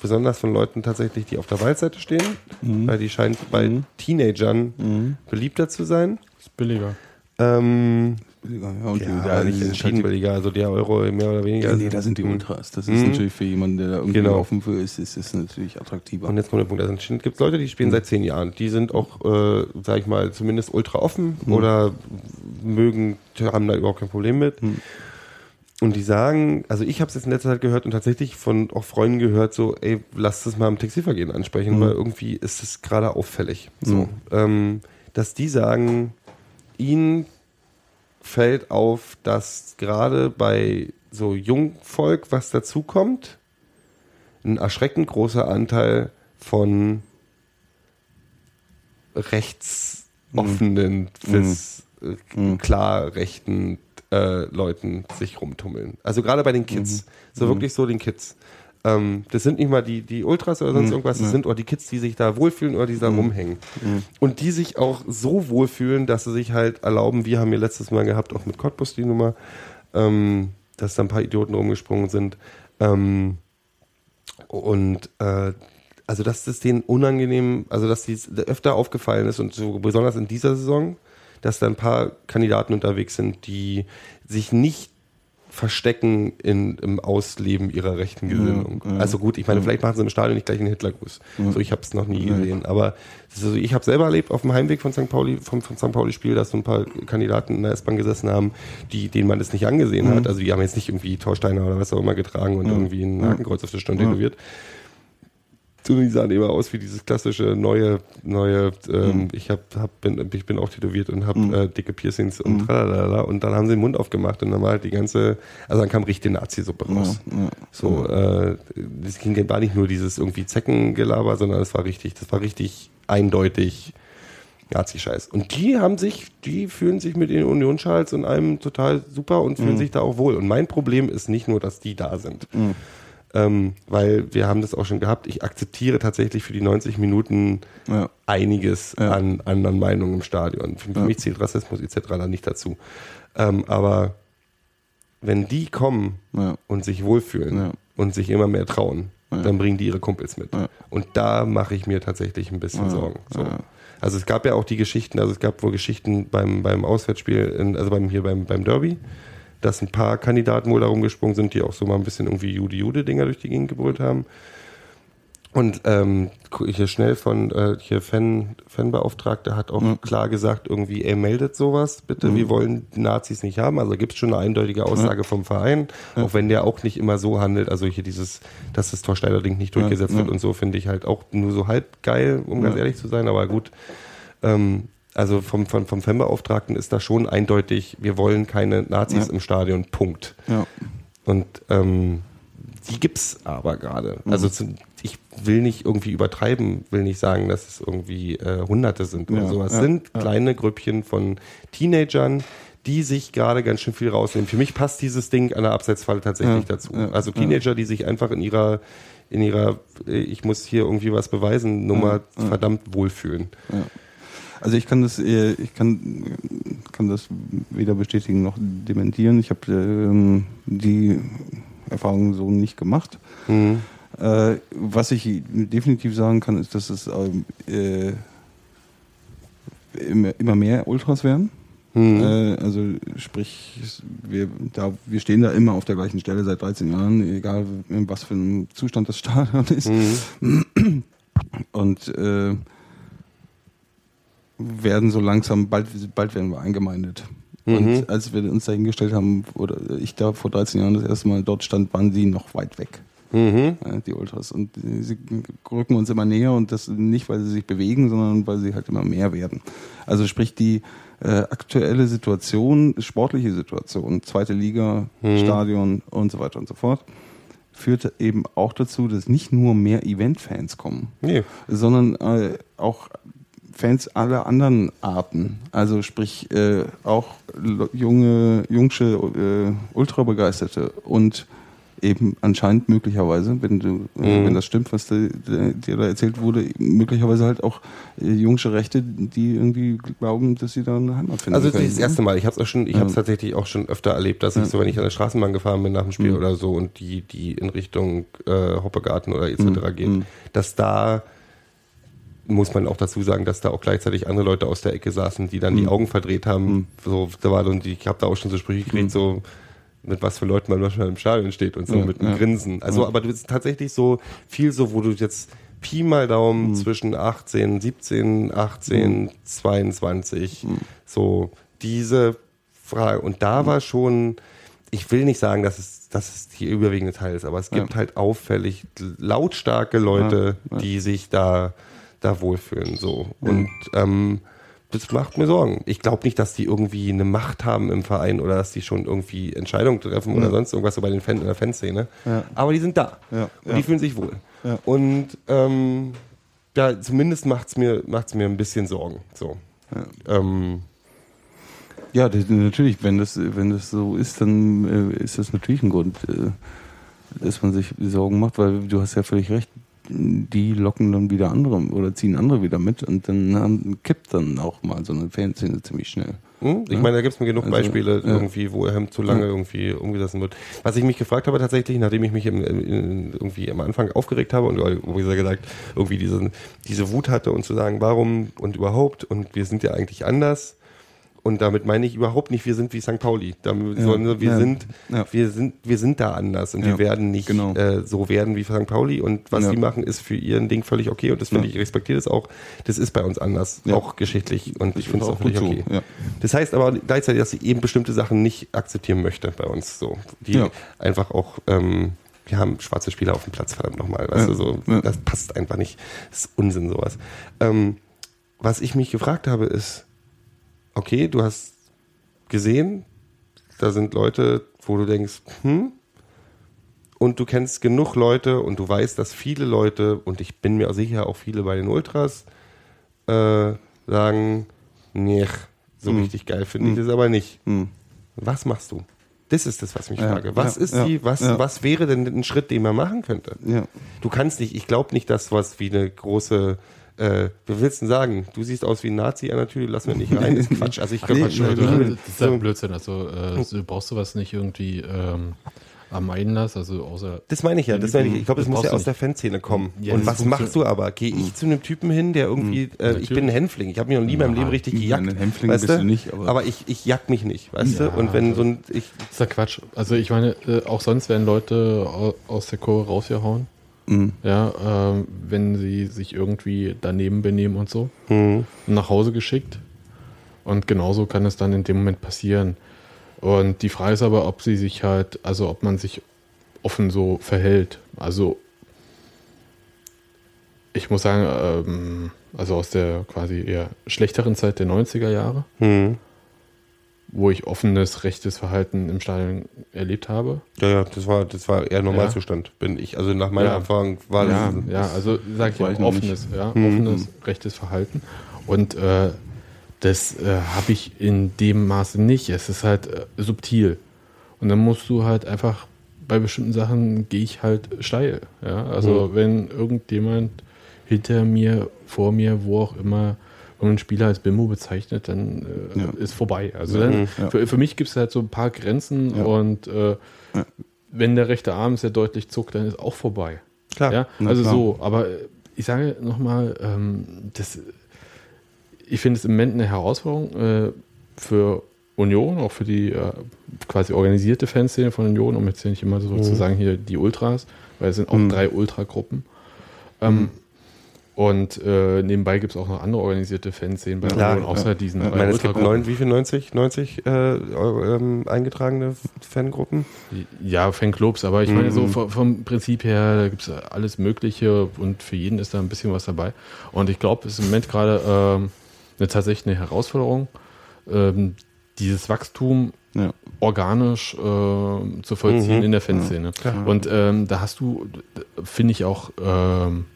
besonders von Leuten tatsächlich, die auf der Waldseite stehen, weil die scheint bei Mhm. Teenagern Mhm. beliebter zu sein. Ist billiger. Ähm, billiger. Ja, und Ja, da nicht entschieden billiger, also der Euro mehr oder weniger. ja, nee, da sind die Mhm. Ultras. Das ist Mhm. natürlich für jemanden, der da irgendwie Genau. offen für ist, ist es natürlich attraktiver. Und jetzt kommt der Punkt, also es gibt Leute, die spielen seit zehn Jahren. Die sind auch, äh, sag ich mal, zumindest ultra offen oder mögen, haben da überhaupt kein Problem mit. Und die sagen, also ich habe es jetzt in letzter Zeit gehört und tatsächlich von auch Freunden gehört, so, ey, lass das mal im Taxivergehen ansprechen, weil irgendwie ist es gerade auffällig. So, ähm, dass die sagen, ihnen fällt auf, dass gerade bei so Jungvolk, was dazukommt, ein erschreckend großer Anteil von rechtsoffenen bis äh, klar rechten äh, Leuten sich rumtummeln. Also gerade bei den Kids. So wirklich so den Kids. Ähm, das sind nicht mal die, die Ultras oder sonst irgendwas, das sind auch die Kids, die sich da wohlfühlen oder die da rumhängen. Und die sich auch so wohlfühlen, dass sie sich halt erlauben, wir haben ja letztes Mal gehabt, auch mit Cottbus die Nummer, ähm, dass da ein paar Idioten rumgesprungen sind. Ähm, und äh, also dass das denen unangenehm, also dass dies öfter aufgefallen ist und so besonders in dieser Saison, dass da ein paar Kandidaten unterwegs sind, die sich nicht verstecken in, im Ausleben ihrer rechten Gesinnung. Also gut, ich meine, vielleicht machen sie im Stadion nicht gleich einen Hitlergruß. So, ich habe es noch nie gesehen. Aber also, ich habe selber erlebt auf dem Heimweg von St. Pauli, vom, vom St. Pauli-Spiel, dass so ein paar Kandidaten in der S-Bahn gesessen haben, die, denen man das nicht angesehen hat. Also die haben jetzt nicht irgendwie Torsteiner oder was auch immer getragen und irgendwie ein Hakenkreuz auf der Stirn tätowiert. Die sahen immer aus wie dieses klassische neue, neue, ähm, ich hab, hab, bin, ich bin auch tätowiert und habe äh, dicke Piercings und tralalala. Und dann haben sie den Mund aufgemacht und dann war halt die ganze, also dann kam richtig Nazi-Suppe raus. So, äh, das ging, war nicht nur dieses irgendwie Zeckengelaber, sondern es war richtig, das war richtig eindeutig Nazi-Scheiß. Und die haben sich, die fühlen sich mit den Unionsschals und allem total super und fühlen sich da auch wohl. Und mein Problem ist nicht nur, dass die da sind. Ähm, weil wir haben das auch schon gehabt. Ich akzeptiere tatsächlich für die 90 Minuten Ja. einiges an anderen Meinungen im Stadion. Für mich zählt Rassismus etc. da nicht dazu. Ähm, aber wenn die kommen Ja. und sich wohlfühlen Ja. und sich immer mehr trauen, dann bringen die ihre Kumpels mit. Und da mache ich mir tatsächlich ein bisschen Sorgen. So. Also es gab ja auch die Geschichten, also es gab wohl Geschichten beim, beim Auswärtsspiel, in, also beim, hier beim, beim Derby, dass ein paar Kandidaten wohl da rumgesprungen sind, die auch so mal ein bisschen irgendwie Jude-Jude-Dinger durch die Gegend gebrüllt haben. Und ähm, hier schnell von äh, hier Fan, Fanbeauftragter hat auch klar gesagt, irgendwie, er meldet sowas, bitte, wir wollen Nazis nicht haben. Also gibt es schon eine eindeutige Aussage vom Verein, auch wenn der auch nicht immer so handelt. Also hier dieses, dass das Torsteiner-Ding nicht durchgesetzt wird und so, finde ich halt auch nur so halb geil, um ganz ehrlich zu sein, aber gut. Ähm, also vom, vom, vom Fanbeauftragten ist da schon eindeutig, wir wollen keine Nazis im Stadion, Punkt. Ja. Und ähm, die gibt's aber gerade. Also zu, ich will nicht irgendwie übertreiben, will nicht sagen, dass es irgendwie äh, Hunderte sind oder Ja, so. Es ja, sind kleine Grüppchen von Teenagern, die sich gerade ganz schön viel rausnehmen. Für mich passt dieses Ding an der Abseitsfalle tatsächlich Ja, dazu. ja, also Teenager, die sich einfach in ihrer in ihrer äh, ich muss hier irgendwie was beweisen Nummer verdammt wohlfühlen. Also ich kann das, äh, ich kann, kann das weder bestätigen noch dementieren. Ich habe ähm, die Erfahrung so nicht gemacht. Äh, was ich definitiv sagen kann, ist, dass es ähm, äh, immer, mehr Ultras werden. Äh, also sprich, wir, da, wir stehen da immer auf der gleichen Stelle seit 13 Jahren, egal in was für einem Zustand das Stadion ist. Und äh, werden so langsam, bald, bald werden wir eingemeindet. Und als wir uns da hingestellt haben, oder ich da vor 13 Jahren das erste Mal dort stand, waren sie noch weit weg. Ja, die Ultras. Und sie rücken uns immer näher und das nicht, weil sie sich bewegen, sondern weil sie halt immer mehr werden. Also sprich die äh, aktuelle Situation, sportliche Situation, zweite Liga, Stadion und so weiter und so fort, führt eben auch dazu, dass nicht nur mehr Event-Fans kommen, Nee. sondern äh, auch Fans aller anderen Arten. Also sprich äh, auch junge, jungsche, äh, Ultrabegeisterte und eben anscheinend möglicherweise, wenn du, äh, wenn das stimmt, was dir dir da erzählt wurde, möglicherweise halt auch äh, jungsche Rechte, die irgendwie glauben, dass sie da eine Heimat finden Also das das erste Mal. Ich habe es schon, ich Ja. habe es tatsächlich auch schon öfter erlebt, dass ich so, wenn ich an der Straßenbahn gefahren bin nach dem Spiel Mhm. oder so und die die in Richtung äh, Hoppegarten oder etc. Mhm. geht, dass da muss man auch dazu sagen, dass da auch gleichzeitig andere Leute aus der Ecke saßen, die dann die Mhm. Augen verdreht haben. So, da war und ich habe da auch schon so Sprüche gekriegt, Mhm. so mit was für Leuten man manchmal im Stadion steht und so Ja, mit einem ja. Grinsen. Also, aber du bist tatsächlich so viel so, wo du jetzt Pi mal Mhm. Daumen zwischen 18, 17, 18, 22, so diese Frage. Und da war schon, ich will nicht sagen, dass es, dass es die überwiegende Teil ist, aber es gibt Ja. halt auffällig lautstarke Leute, Ja, ja. die sich da, da wohlfühlen, so. Mhm. Und, ähm, das macht mir Sorgen. Ich glaube nicht, dass die irgendwie eine Macht haben im Verein oder dass die schon irgendwie Entscheidungen treffen oder Ja. sonst irgendwas so bei den Fan in der Fanszene. Ja. Aber die sind da. Ja, Und ja. die fühlen sich wohl. Ja. Und ähm, da zumindest macht's mir, macht's mir ein bisschen Sorgen. So. Ähm, Ja, das, natürlich, wenn das, wenn das so ist, dann äh, ist das natürlich ein Grund, äh, dass man sich Sorgen macht, weil du hast ja völlig recht, die locken dann wieder andere oder ziehen andere wieder mit und dann haben, kippt dann auch mal so eine Fanszene ziemlich schnell. hm? Ich Ja. meine, da gibt's mir genug Also, Beispiele ja. irgendwie, wo Hemd zu lange Ja. irgendwie umgesessen wird. Was ich mich gefragt habe tatsächlich, nachdem ich mich im, im, irgendwie am Anfang aufgeregt habe und wo ich gesagt, irgendwie diese, diese Wut hatte und zu sagen, warum und überhaupt und wir sind ja eigentlich anders. Und damit meine ich überhaupt nicht, wir sind wie St. Pauli, damit, Ja. sondern wir Ja. sind, Ja. wir sind, wir sind da anders und wir werden nicht Genau. äh, so werden wie St. Pauli. Und was die machen, ist für ihren Ding völlig okay und das finde Ja. ich, respektiere das auch. Das ist bei uns anders, auch geschichtlich und ich ist finde es auch völlig gut so, okay. ja. Das heißt aber gleichzeitig, dass sie eben bestimmte Sachen nicht akzeptieren möchte bei uns, so die einfach auch ähm, wir haben schwarze Spieler auf dem Platz, verdammt nochmal. Weißt Ja. du, so, Ja. das passt einfach nicht. Das ist Unsinn, sowas. Ähm, was ich mich gefragt habe, ist, okay, du hast gesehen, da sind Leute, wo du denkst, hm, und du kennst genug Leute und du weißt, dass viele Leute, und ich bin mir sicher, auch viele bei den Ultras, äh, sagen, nee, so Hm. richtig geil finde ich das aber nicht. Hm. Was machst du? Das ist das, was ich mich Ja, frage. Was ja, ist ja, die, was, was wäre denn ein Schritt, den man machen könnte? Du kannst nicht, ich glaube nicht, dass was wie eine große, äh, wie willst du denn sagen? Du siehst aus wie ein Nazi an der Tür, lass mir nicht rein, das ist Quatsch. Also ich glaube, Nee, Quatsch, nee, Das ist ja Blödsinn. Also äh, du brauchst du was nicht irgendwie ähm, am Einlass, also außer Das meine ich ja, das meine ich. Ich glaube, das, Das muss ja aus der Fanszene kommen. Ja, und was machst du aber? Gehe ich zu einem Typen hin, der irgendwie, äh, ich bin ein Hänfling. Ich habe mich noch nie in meinem Leben richtig gejagt. Ein Hämpfling weißt bist du? nicht, aber- aber ich, ich jag mich nicht, weißt Ja, du? Und wenn also- so ein, ich, Das ist ja Quatsch. Also ich meine, äh, auch sonst werden Leute au- aus der Kurve rausgehauen. Mhm. Ja, ähm, wenn sie sich irgendwie daneben benehmen und so. hm, Und nach Hause geschickt. Und genauso kann es dann in dem Moment passieren. Und die Frage ist aber, ob sie sich halt, also ob man sich offen so verhält. Also ich muss sagen, ähm, also aus der quasi eher schlechteren Zeit der 90er Jahre, hm. Wo ich offenes, rechtes Verhalten im Stadion erlebt habe. Ja, ja, das war, das war eher Normalzustand, bin ich. Also nach meiner Ja. Erfahrung war ja, das, ja, also sage ich ja, noch offenes, ja, Mhm. offenes, rechtes Verhalten. Und äh, das äh, habe ich in dem Maße nicht. Es ist halt äh, subtil. Und dann musst du halt einfach bei bestimmten Sachen gehe ich halt steil. Ja? Also Mhm. wenn irgendjemand hinter mir, vor mir, wo auch immer irgendeinen Spieler als Bimbo bezeichnet, dann äh, Ja. ist vorbei. Also dann, Ja. für, für mich gibt es halt so ein paar Grenzen Ja. und äh, wenn der rechte Arm sehr deutlich zuckt, dann ist auch vorbei. klar. Also klar. so, aber ich sage nochmal, ähm, das, ich finde es im Moment eine Herausforderung äh, für Union, auch für die äh, quasi organisierte Fanszene von Union, um jetzt hier nicht immer so zu sagen, hier die Ultras, weil es sind auch Mhm. drei Ultragruppen. Ähm, Und äh, nebenbei gibt es auch noch andere organisierte Fanszenen bei Klar, Union, außer diesen Ich meine, es gibt neun, wie viel? 90, 90 äh, ähm, eingetragene Fangruppen? Ja, Fanclubs, aber ich meine, so Mhm. vom, vom Prinzip her, da gibt es alles Mögliche und für jeden ist da ein bisschen was dabei. Und ich glaube, es ist im Moment gerade ähm, eine tatsächlich eine Herausforderung, ähm, dieses Wachstum Ja. organisch ähm, zu vollziehen Mhm. in der Fanszene. Und ähm, da hast du, finde ich auch, ähm,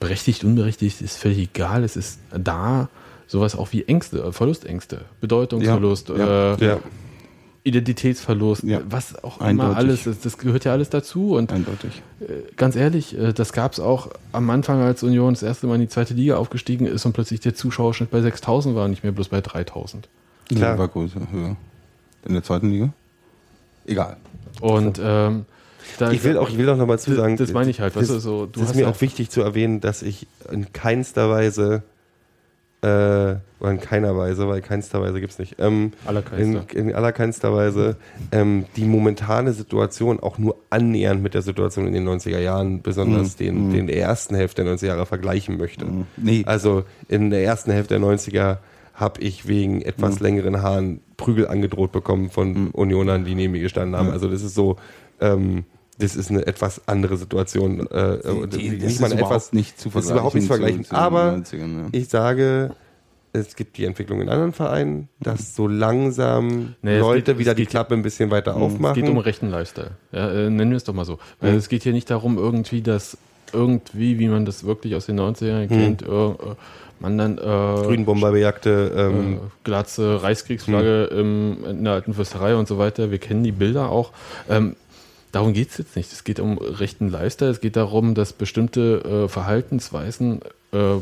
berechtigt, unberechtigt, ist völlig egal. Es ist da sowas auch wie Ängste, äh, Verlustängste, Bedeutungsverlust, Ja, ja, äh, Ja. Identitätsverlust, Ja. was auch Eindeutig. immer alles, das, das gehört ja alles dazu. Und Eindeutig. äh, ganz ehrlich, äh, das gab es auch am Anfang, als Union das erste Mal in die zweite Liga aufgestiegen ist und plötzlich der Zuschauerschnitt bei 6000 war, nicht mehr bloß bei 3000. Klar. Ja, war größer, höher. In der zweiten Liga? Egal. Und ähm, Da, Ich will auch, ich will auch nochmal zu sagen, Das meine ich halt, das, weißt du, so, du das ist mir auch wichtig zu erwähnen, dass ich in keinster Weise, äh, oder in keiner Weise, weil keinster Weise gibt's nicht, ähm, Allerkeinster. in, in allerkeinster Weise ähm, die momentane Situation auch nur annähernd mit der Situation in den 90er Jahren, besonders den, den ersten Hälfte der 90er Jahre vergleichen möchte. Nee. Also in der ersten Hälfte der 90er habe ich wegen etwas längeren Haaren Prügel angedroht bekommen von Unionern, die neben mir gestanden haben. Also das ist so, ähm, das ist eine etwas andere Situation. Äh, Die- die- das nicht ist mal überhaupt nicht zu das ist überhaupt nicht zu vergleichen vergleichen. zu- zu Aber 90ern, ja. ich sage, es gibt die Entwicklung in anderen Vereinen, dass so langsam Nee, es Leute geht- wieder es die geht- Klappe ein bisschen weiter Es aufmachen. geht um rechten Lifestyle. Ja, äh, nennen wir es doch mal so. Weil es geht hier nicht darum, irgendwie, dass irgendwie, wie man das wirklich aus den 90ern kennt, äh, äh, man dann äh, Grünbomberjagde, ähm, äh, Glatze, Reichskriegsflagge im, in der alten Fürsterei und so weiter. Wir kennen die Bilder auch. Ähm, darum geht es jetzt nicht. Es geht um rechten Lifestyle. Es geht darum, dass bestimmte äh, Verhaltensweisen äh,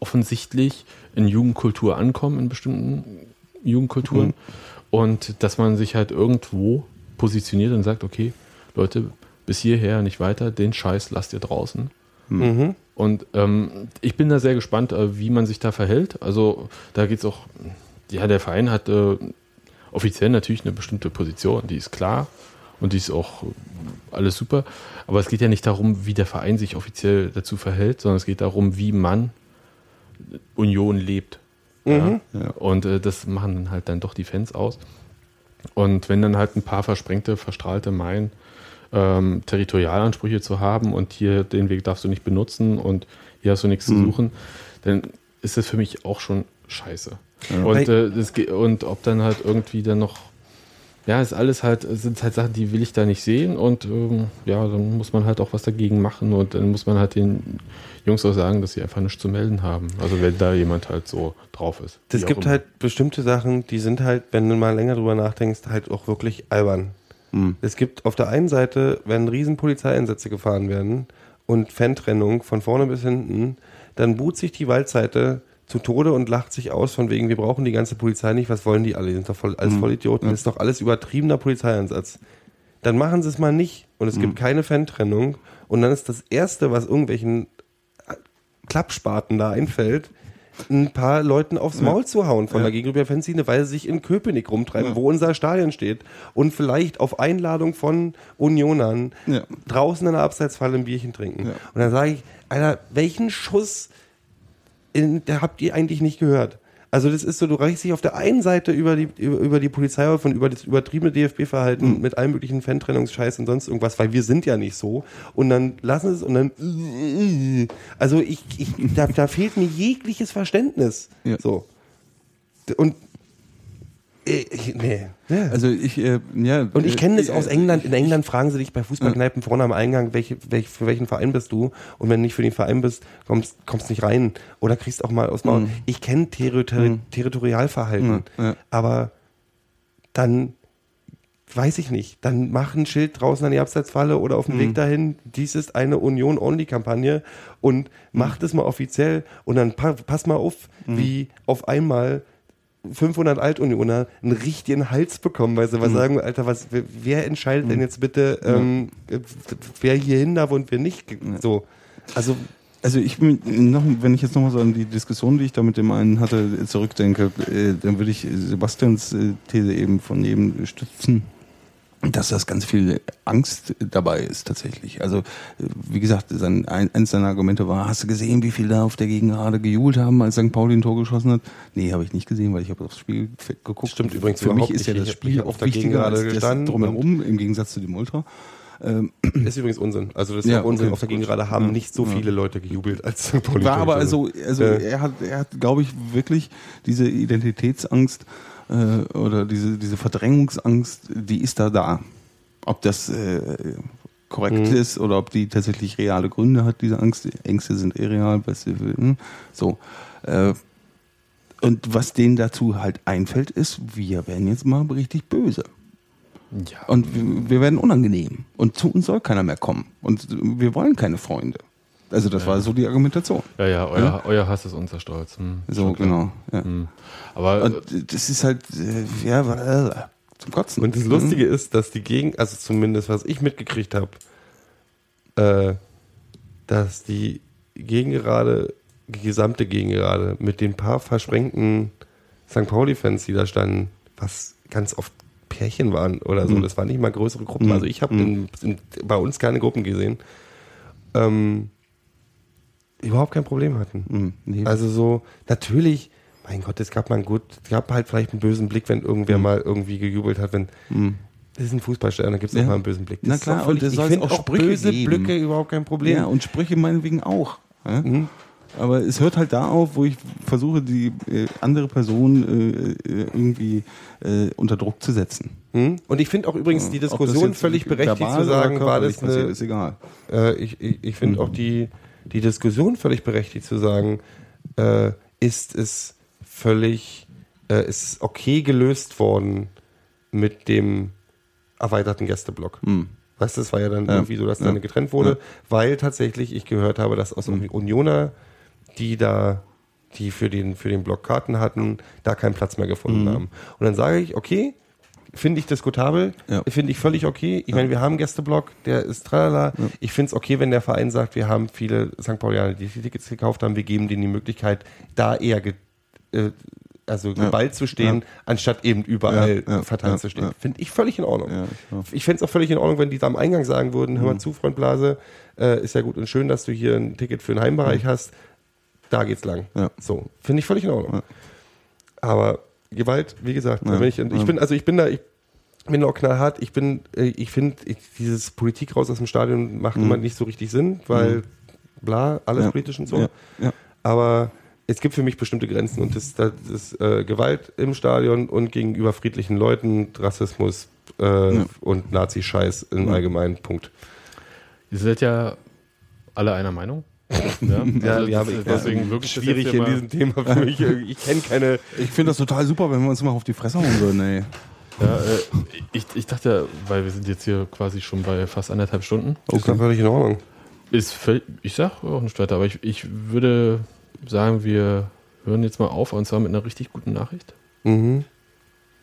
offensichtlich in Jugendkultur ankommen, in bestimmten Jugendkulturen. Und dass man sich halt irgendwo positioniert und sagt, okay, Leute, bis hierher, nicht weiter, den Scheiß lasst ihr draußen. Und ähm, ich bin da sehr gespannt, äh, wie man sich da verhält. Also da geht es auch, ja, der Verein hat äh, offiziell natürlich eine bestimmte Position, die ist klar und die ist auch äh, alles super. Aber es geht ja nicht darum, wie der Verein sich offiziell dazu verhält, sondern es geht darum, wie man Union lebt. Ja? Und äh, das machen dann halt dann doch die Fans aus. Und wenn dann halt ein paar versprengte, verstrahlte meinen, ähm, Territorialansprüche zu haben und hier den Weg darfst du nicht benutzen und hier hast du nichts zu suchen, dann ist das für mich auch schon scheiße. Und, äh, das, und ob dann halt irgendwie dann noch, ja, ist alles halt, es sind halt Sachen, die will ich da nicht sehen und ähm, ja, dann muss man halt auch was dagegen machen und dann muss man halt den Jungs auch sagen, dass sie einfach nichts zu melden haben. Also wenn da jemand halt so drauf ist. Es gibt immer. halt bestimmte Sachen, die sind halt, wenn du mal länger drüber nachdenkst, halt auch wirklich albern. Es gibt auf der einen Seite, wenn riesen Polizeieinsätze gefahren werden und Fantrennung von vorne bis hinten, dann buht sich die Waldseite zu Tode und lacht sich aus von wegen, wir brauchen die ganze Polizei nicht, was wollen die alle? Die sind doch voll, alles Vollidioten, das ist doch alles übertriebener Polizeieinsatz. Dann machen sie es mal nicht und es gibt keine Fantrennung und dann ist das Erste, was irgendwelchen Klappspaten da einfällt, ein paar Leuten aufs Maul zu hauen von der gegenüber Fanszene, weil sie sich in Köpenick rumtreiben, wo unser Stadion steht und vielleicht auf Einladung von Unionern Ja. draußen in der Abseitsfalle ein Bierchen trinken. Und dann sage ich, Alter, welchen Schuss in, der habt ihr eigentlich nicht gehört? Also das ist so, du reichst dich auf der einen Seite über die, über, über die Polizei auf und über das übertriebene DFB-Verhalten mit allem möglichen Fantrennungsscheiß und sonst irgendwas, weil wir sind ja nicht so. Und dann lassen es und dann also ich, ich da, da fehlt mir jegliches Verständnis. Ja. So. Und ich, nee. Ja. Also ich, äh, ja. Und ich kenne das äh, aus England. In England fragen sie dich bei Fußballkneipen vorne am Eingang, welche, welch, für welchen Verein bist du? Und wenn du nicht für den Verein bist, kommst, kommst nicht rein. Oder kriegst auch mal aus Maul. Ich kenne Territori Territorialverhalten. Ja. Aber dann weiß ich nicht. Dann mach ein Schild draußen an die Abseitsfalle oder auf dem Weg dahin. Dies ist eine Union-Only-Kampagne und mach das mal offiziell und dann pa pass mal auf, wie auf einmal 500 Altunioner einen richtigen Hals bekommen, weil sie was sagen, Alter, was, wer, entscheidet denn jetzt bitte, ähm, wer hier hin darf und wer nicht? So. Also, Also ich bin noch, wenn ich jetzt nochmal so an die Diskussion, die ich da mit dem einen hatte, zurückdenke, äh, dann würde ich Sebastians äh, These eben von eben stützen, dass das ganz viel Angst dabei ist tatsächlich. Also wie gesagt, sein, ein, eins seiner Argumente war, hast du gesehen, wie viele da auf der Gegengerade gejubelt haben, als St. Pauli ein Tor geschossen hat? Nee, habe ich nicht gesehen, weil ich habe aufs Spiel geguckt. Stimmt übrigens Für mich ist ja das Spiel auch wichtiger als das gestanden drumherum, im Gegensatz zu dem Ultra. Ähm, ist übrigens Unsinn. Also, das ist Ja, Unsinn. okay, auf der. Gegengerade haben Ja. nicht so Ja. viele Leute gejubelt als St. Pauli. War aber also, also Äh. er hat, er hat, glaube ich, wirklich diese Identitätsangst äh, oder diese, diese Verdrängungsangst, die ist da da. Ob das äh, korrekt Mhm. ist oder ob die tatsächlich reale Gründe hat, diese Angst. Die Ängste sind irreal, was sie will. hm? So. Äh, und was denen dazu halt einfällt, ist, wir werden jetzt mal richtig böse. Ja. Und wir, wir werden unangenehm. Und zu uns soll keiner mehr kommen. Und wir wollen keine Freunde. Also das war so die Argumentation. Ja, ja, euer, euer Hass ist unser Stolz. Hm, So, genau. Ja. Hm. Aber Und das ist halt, äh, ja, äh, zum Kotzen. Und das Lustige ist, dass die Gegend, also zumindest was ich mitgekriegt habe, äh, dass die Gegengerade, die gesamte Gegengerade mit den paar versprengten St. Pauli-Fans, die da standen, was ganz oft Pärchen waren oder so, Mhm. das waren nicht mal größere Gruppen. Mhm. Also ich habe Mhm. bei uns keine Gruppen gesehen, ähm, überhaupt kein Problem hatten. Mhm. Nee. Also so, natürlich, mein Gott, es gab mal einen gut, es gab halt vielleicht einen bösen Blick, wenn irgendwer mal irgendwie gejubelt hat, wenn Mhm. das ist ein Fußballstadion, da gibt es Ja. auch mal einen bösen Blick. Das Na klar, völlig- und es ich finde auch auch Sprüche böse geben. Blicke überhaupt kein Problem. Ja, und Sprüche meinetwegen auch. Ja? Mhm. Aber es hört halt da auf, wo ich versuche, die äh, andere Person äh, äh, irgendwie äh, unter Druck zu setzen. Hm? Und ich finde auch übrigens die das Diskussion völlig berechtigt zu sagen, war das eine, ist egal. Äh, ich ich, ich finde auch die, die Diskussion völlig berechtigt zu sagen, äh, ist es völlig, äh, ist okay gelöst worden mit dem erweiterten Gästeblock. Hm. Weißt du, es war ja dann Ja. irgendwie so, dass Ja. dann getrennt wurde, Ja. weil tatsächlich ich gehört habe, dass aus Unioner, die da, die für den, für den Block Karten hatten, da keinen Platz mehr gefunden Mhm. haben. Und dann sage ich, okay, finde ich diskutabel, Ja. finde ich völlig okay. Ich meine, wir haben Gästeblock, der ist tralala. Ich finde es okay, wenn der Verein sagt, wir haben viele St. Paulianer, die die Tickets gekauft haben, wir geben denen die Möglichkeit, da eher ge, äh, also Ja. geballt zu stehen, Ja. anstatt eben überall Ja, ja, verteilt ja, zu stehen. ja. Finde ich völlig in Ordnung. Ja, ja. Ich fände es auch völlig in Ordnung, wenn die da am Eingang sagen würden, Mhm. hör mal zu, Freund Blase, äh, ist ja gut und schön, dass du hier ein Ticket für den Heimbereich hast. Da geht's lang. Mhm. Ja. So, finde ich völlig in Ordnung. Ja. Aber Gewalt, wie gesagt, Ja. ich, ich Ja. bin, also ich bin da, ich bin da auch knallhart. Ich bin, äh, ich finde, dieses Politik raus aus dem Stadion macht immer nicht so richtig Sinn, weil bla, alles Mhm. Ja. politisch und so. Ja. Ja. Aber es gibt für mich bestimmte Grenzen und das, das ist äh, Gewalt im Stadion und gegenüber friedlichen Leuten, Rassismus äh, Ja. und Nazi-Scheiß im Ja. allgemeinen Punkt. Ihr seid ja alle einer Meinung. Ja, Ja, also ja, ist ich, deswegen wirklich das schwierig in diesem Thema für mich. Ich kenne keine. Ich finde das total super, wenn wir uns mal auf die Fresse hauen würden, ey. Ja, äh, ich, ich dachte, weil wir sind jetzt hier quasi schon bei fast anderthalb Stunden. Ist doch völlig in Ordnung. Ist völ- ich sag auch nicht weiter, aber ich, ich würde sagen, wir hören jetzt mal auf und zwar mit einer richtig guten Nachricht. Mhm.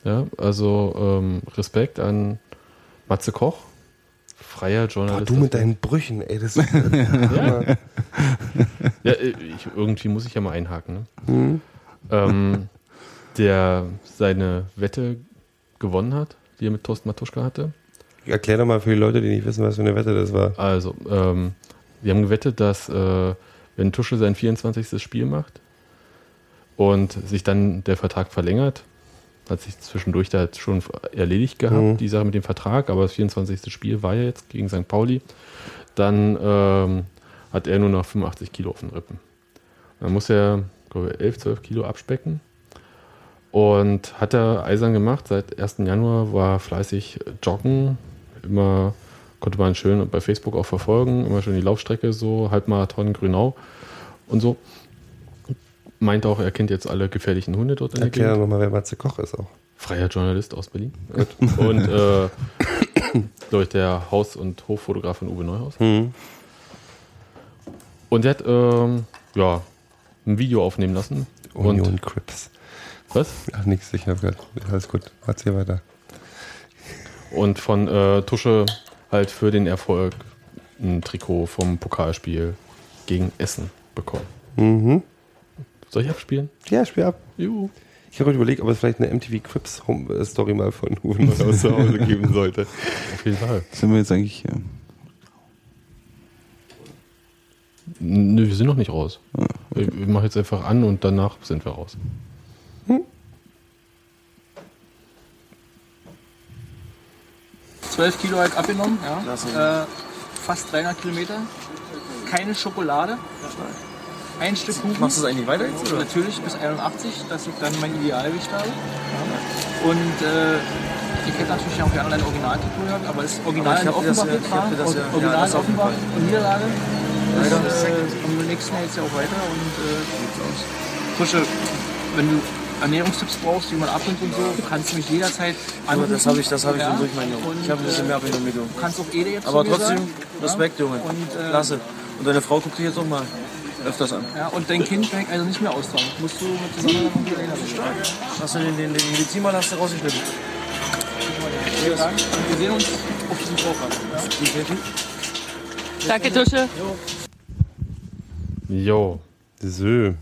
Ja, also ähm, Respekt an Matze Koch, freier Boah, Journalist. du mit deinen Brüchen, ey. Das, ja. ja, äh, ich, irgendwie muss ich ja mal einhaken. Ne? Mhm. ähm, der seine Wette gewonnen hat, die er mit Thorsten Matuschka hatte. Erklär doch mal für die Leute, die nicht wissen, was für eine Wette das war. Also, ähm, wir haben gewettet, dass äh, wenn Tuschel sein 24. Spiel macht und sich dann der Vertrag verlängert, hat sich zwischendurch da schon erledigt gehabt, Mhm. die Sache mit dem Vertrag, aber das 24. Spiel war ja jetzt gegen St. Pauli, dann ähm, hat er nur noch 85 Kilo auf den Rippen. Dann muss er, glaube ich, 11, 12 Kilo abspecken. Und hat er eisern gemacht. Seit 1. Januar war fleißig joggen. Immer konnte man schön bei Facebook auch verfolgen. Immer schön die Laufstrecke, so Halbmarathon Grünau und so. Meint auch, er kennt jetzt alle gefährlichen Hunde dort in der Erklär Gegend. doch mal, wer Matze Koch ist auch. Freier Journalist aus Berlin. Und, äh, glaube ich, der Haus- und Hoffotograf von Uwe Neuhaus. Mhm. Und der hat, ähm, ja, ein Video aufnehmen lassen. Union Und, Crips. was? Ach, nichts, ich habe gehört. Alles gut. Erzähl weiter. Und von äh, Tusche halt für den Erfolg ein Trikot vom Pokalspiel gegen Essen bekommen. Mhm. Soll ich abspielen? Ja, spiel ab. Juhu. Ich habe überlegt, ob es vielleicht eine MTV Crips Home äh, Story mal von Uwe Neuhaus zu Hause geben sollte. Auf jeden Fall. Sind wir jetzt eigentlich. Äh, Nö, wir sind noch nicht raus. Ich, ich mache jetzt einfach an und danach sind wir raus. Zwölf Kilo halt abgenommen, ja. Äh, fast 300 Kilometer. Keine Schokolade. Ein Stück Kuchen. Machst du das eigentlich weiter jetzt? Oder? Natürlich bis 81, dass ich dann mein Idealgewicht habe. Ja. Und äh, ich hätte natürlich auch gerne dein Originaltrikot gehabt, aber das Original Aber ich in das Offenbach ja- hab dir das ja- ja, Original das in auf jeden Offenbach und Niederlage. Das, Leider. äh, am nächsten Jahr jetzt ja auch weiter und äh, Frische, wenn du Ernährungstipps brauchst, wie man abnimmt und so, kannst du mich jederzeit anrufen. das habe ich, das hab ich Ja. schon durch, mein Junge. Und, Ich habe ein bisschen äh, mehr abgenommen wie du. Du kannst auch Ede jetzt Aber trotzdem. Respekt, Junge. Und, äh, Klasse. Und deine Frau guckt dich jetzt auch mal öfters an. Ja, und dein Kind direkt also nicht mehr austragen. Musst du mit zusammen mit dir erinnern. Hast du den, den, den Medizinmann hast du rausgeschnitten? Vielen Dank. Und wir sehen uns auf diesem Vorfall. Danke, Tusche. Jo. Sö.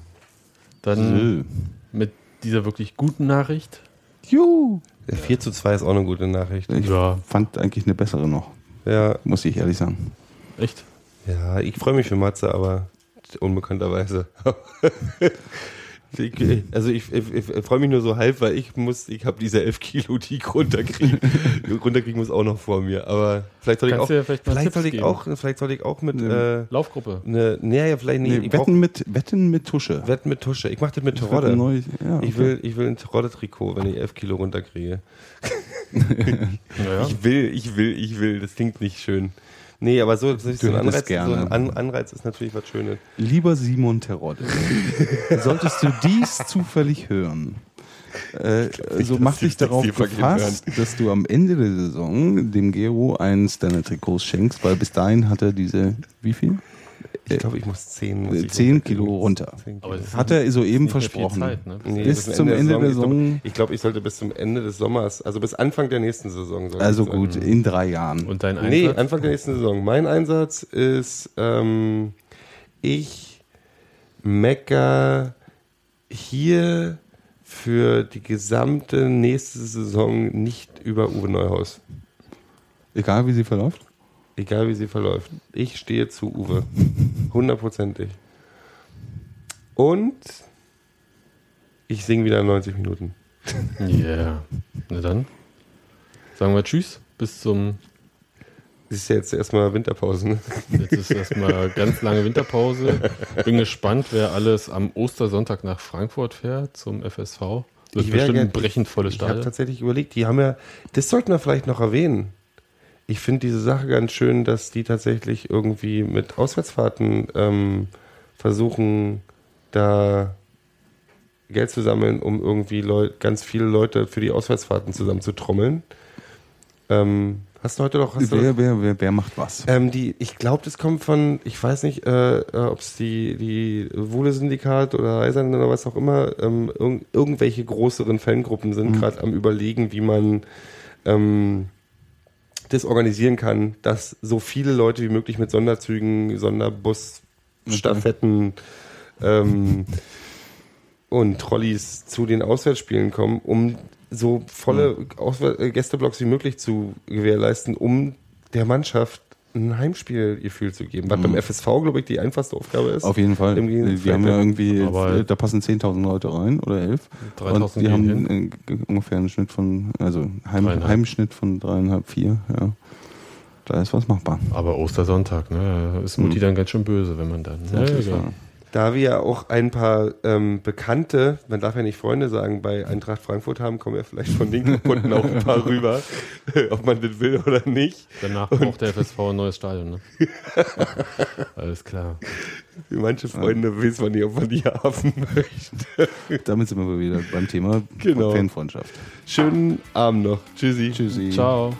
Dann mit dieser wirklich guten Nachricht. Juhu. Der 4 zu 2 ist auch eine gute Nachricht. Ich Ja. fand eigentlich eine bessere noch, Ja, muss ich ehrlich sagen. Echt? ja ich freue mich für Matze, aber unbekannterweise. Ich, also ich, ich, ich freue mich nur so halb, weil ich muss, ich habe diese 11 Kilo, die ich runterkriegen, runterkriegen muss auch noch vor mir. Aber vielleicht soll ich Kannst auch, vielleicht vielleicht soll ich geben. auch, vielleicht soll ich auch mit, äh, Laufgruppe. ne, nee, ja, vielleicht. Nee, ich brauch- wetten, mit, wetten mit Tusche. Wetten mit Tusche. Ich mache das mit Ich Terodde. neues- ja, Ich okay. will, ich will ein Terodde-Trikot, wenn ich 11 Kilo runterkriege. Naja. Ich will, ich will, ich will. Das klingt nicht schön. Nee, aber so, so, ein, Anreiz, so ein An Anreiz ist natürlich was Schönes. Lieber Simon Terodde, solltest du dies zufällig hören, äh, so mach dich darauf gefasst, dass du am Ende der Saison dem Gero eins deiner Trikots schenkst, weil bis dahin hat er diese, wie viel? Ich glaube, ich muss 10, muss Äh, ich 10 runterkriegen. Kilo runter. 10 Kilo. Aber das Hat er soeben versprochen. Zeit, ne? Nee, bis zum zum Ende der Ich glaub- Saison. Ich glaube, ich sollte bis zum Ende des Sommers, also bis Anfang der nächsten Saison. soll Also ich sagen. gut, in drei Jahren. Und dein Einsatz? Nee, Anfang der nächsten Saison. Mein Einsatz ist, ähm, ich mecker hier für die gesamte nächste Saison nicht über Uwe Neuhaus. Egal wie sie verläuft. Egal wie sie verläuft. Ich stehe zu Uwe. Hundertprozentig. Und ich singe wieder 90 Minuten. Yeah. Na dann. Sagen wir Tschüss. Bis zum. Das ist ja jetzt erstmal Winterpause. Ne? Jetzt ist erstmal ganz lange Winterpause. Bin gespannt, wer alles am Ostersonntag nach Frankfurt fährt zum FSV. Das Ich bestimmt ein gern- brechend volles Ich habe Stadion. tatsächlich überlegt, die haben ja, das sollten wir vielleicht noch erwähnen. Ich finde diese Sache ganz schön, dass die tatsächlich irgendwie mit Auswärtsfahrten ähm, versuchen, da Geld zu sammeln, um irgendwie Leu ganz viele Leute für die Auswärtsfahrten zusammen zu trommeln. Ähm, hast du heute doch, hast Wer, wer, wer, wer macht was? ähm, die, ich glaube, das kommt von, ich weiß nicht, äh, äh, ob es die, die Wohle-Syndikat oder Eisern oder was auch immer, ähm, irg irgendwelche größeren Fangruppen sind Mhm. gerade am überlegen, wie man ähm, das organisieren kann, dass so viele Leute wie möglich mit Sonderzügen, Sonderbus, Staffetten ähm, und Trolleys zu den Auswärtsspielen kommen, um so volle Auswär äh, Gästeblocks wie möglich zu gewährleisten, um der Mannschaft ein Heimspielgefühl zu geben. Was beim FSV, glaube ich, die einfachste Aufgabe ist. Auf jeden Fall. Wir haben ja irgendwie, Aber- da passen 10.000 Leute rein oder 11. 3000 Und die gehen haben hin. äh, ungefähr einen Schnitt von, also Heim. Heimschnitt von dreieinhalb, vier. Ja. Da ist was machbar. Aber Ostersonntag, ne? Ist Mutti Mhm. dann ganz schön böse, wenn man dann. Ne? Ja. Da wir ja auch ein paar ähm, Bekannte, man darf ja nicht Freunde sagen, bei Eintracht Frankfurt haben, kommen ja vielleicht von den Kunden auch ein paar rüber, ob man das will oder nicht. Danach braucht der FSV ein neues Stadion, ne? Alles klar. Für manche Freunde weiß man nicht, ob man die haben möchte. Damit sind wir wieder beim Thema Genau. Fanfreundschaft. Schönen Abend noch. Tschüssi. Tschüssi. Ciao.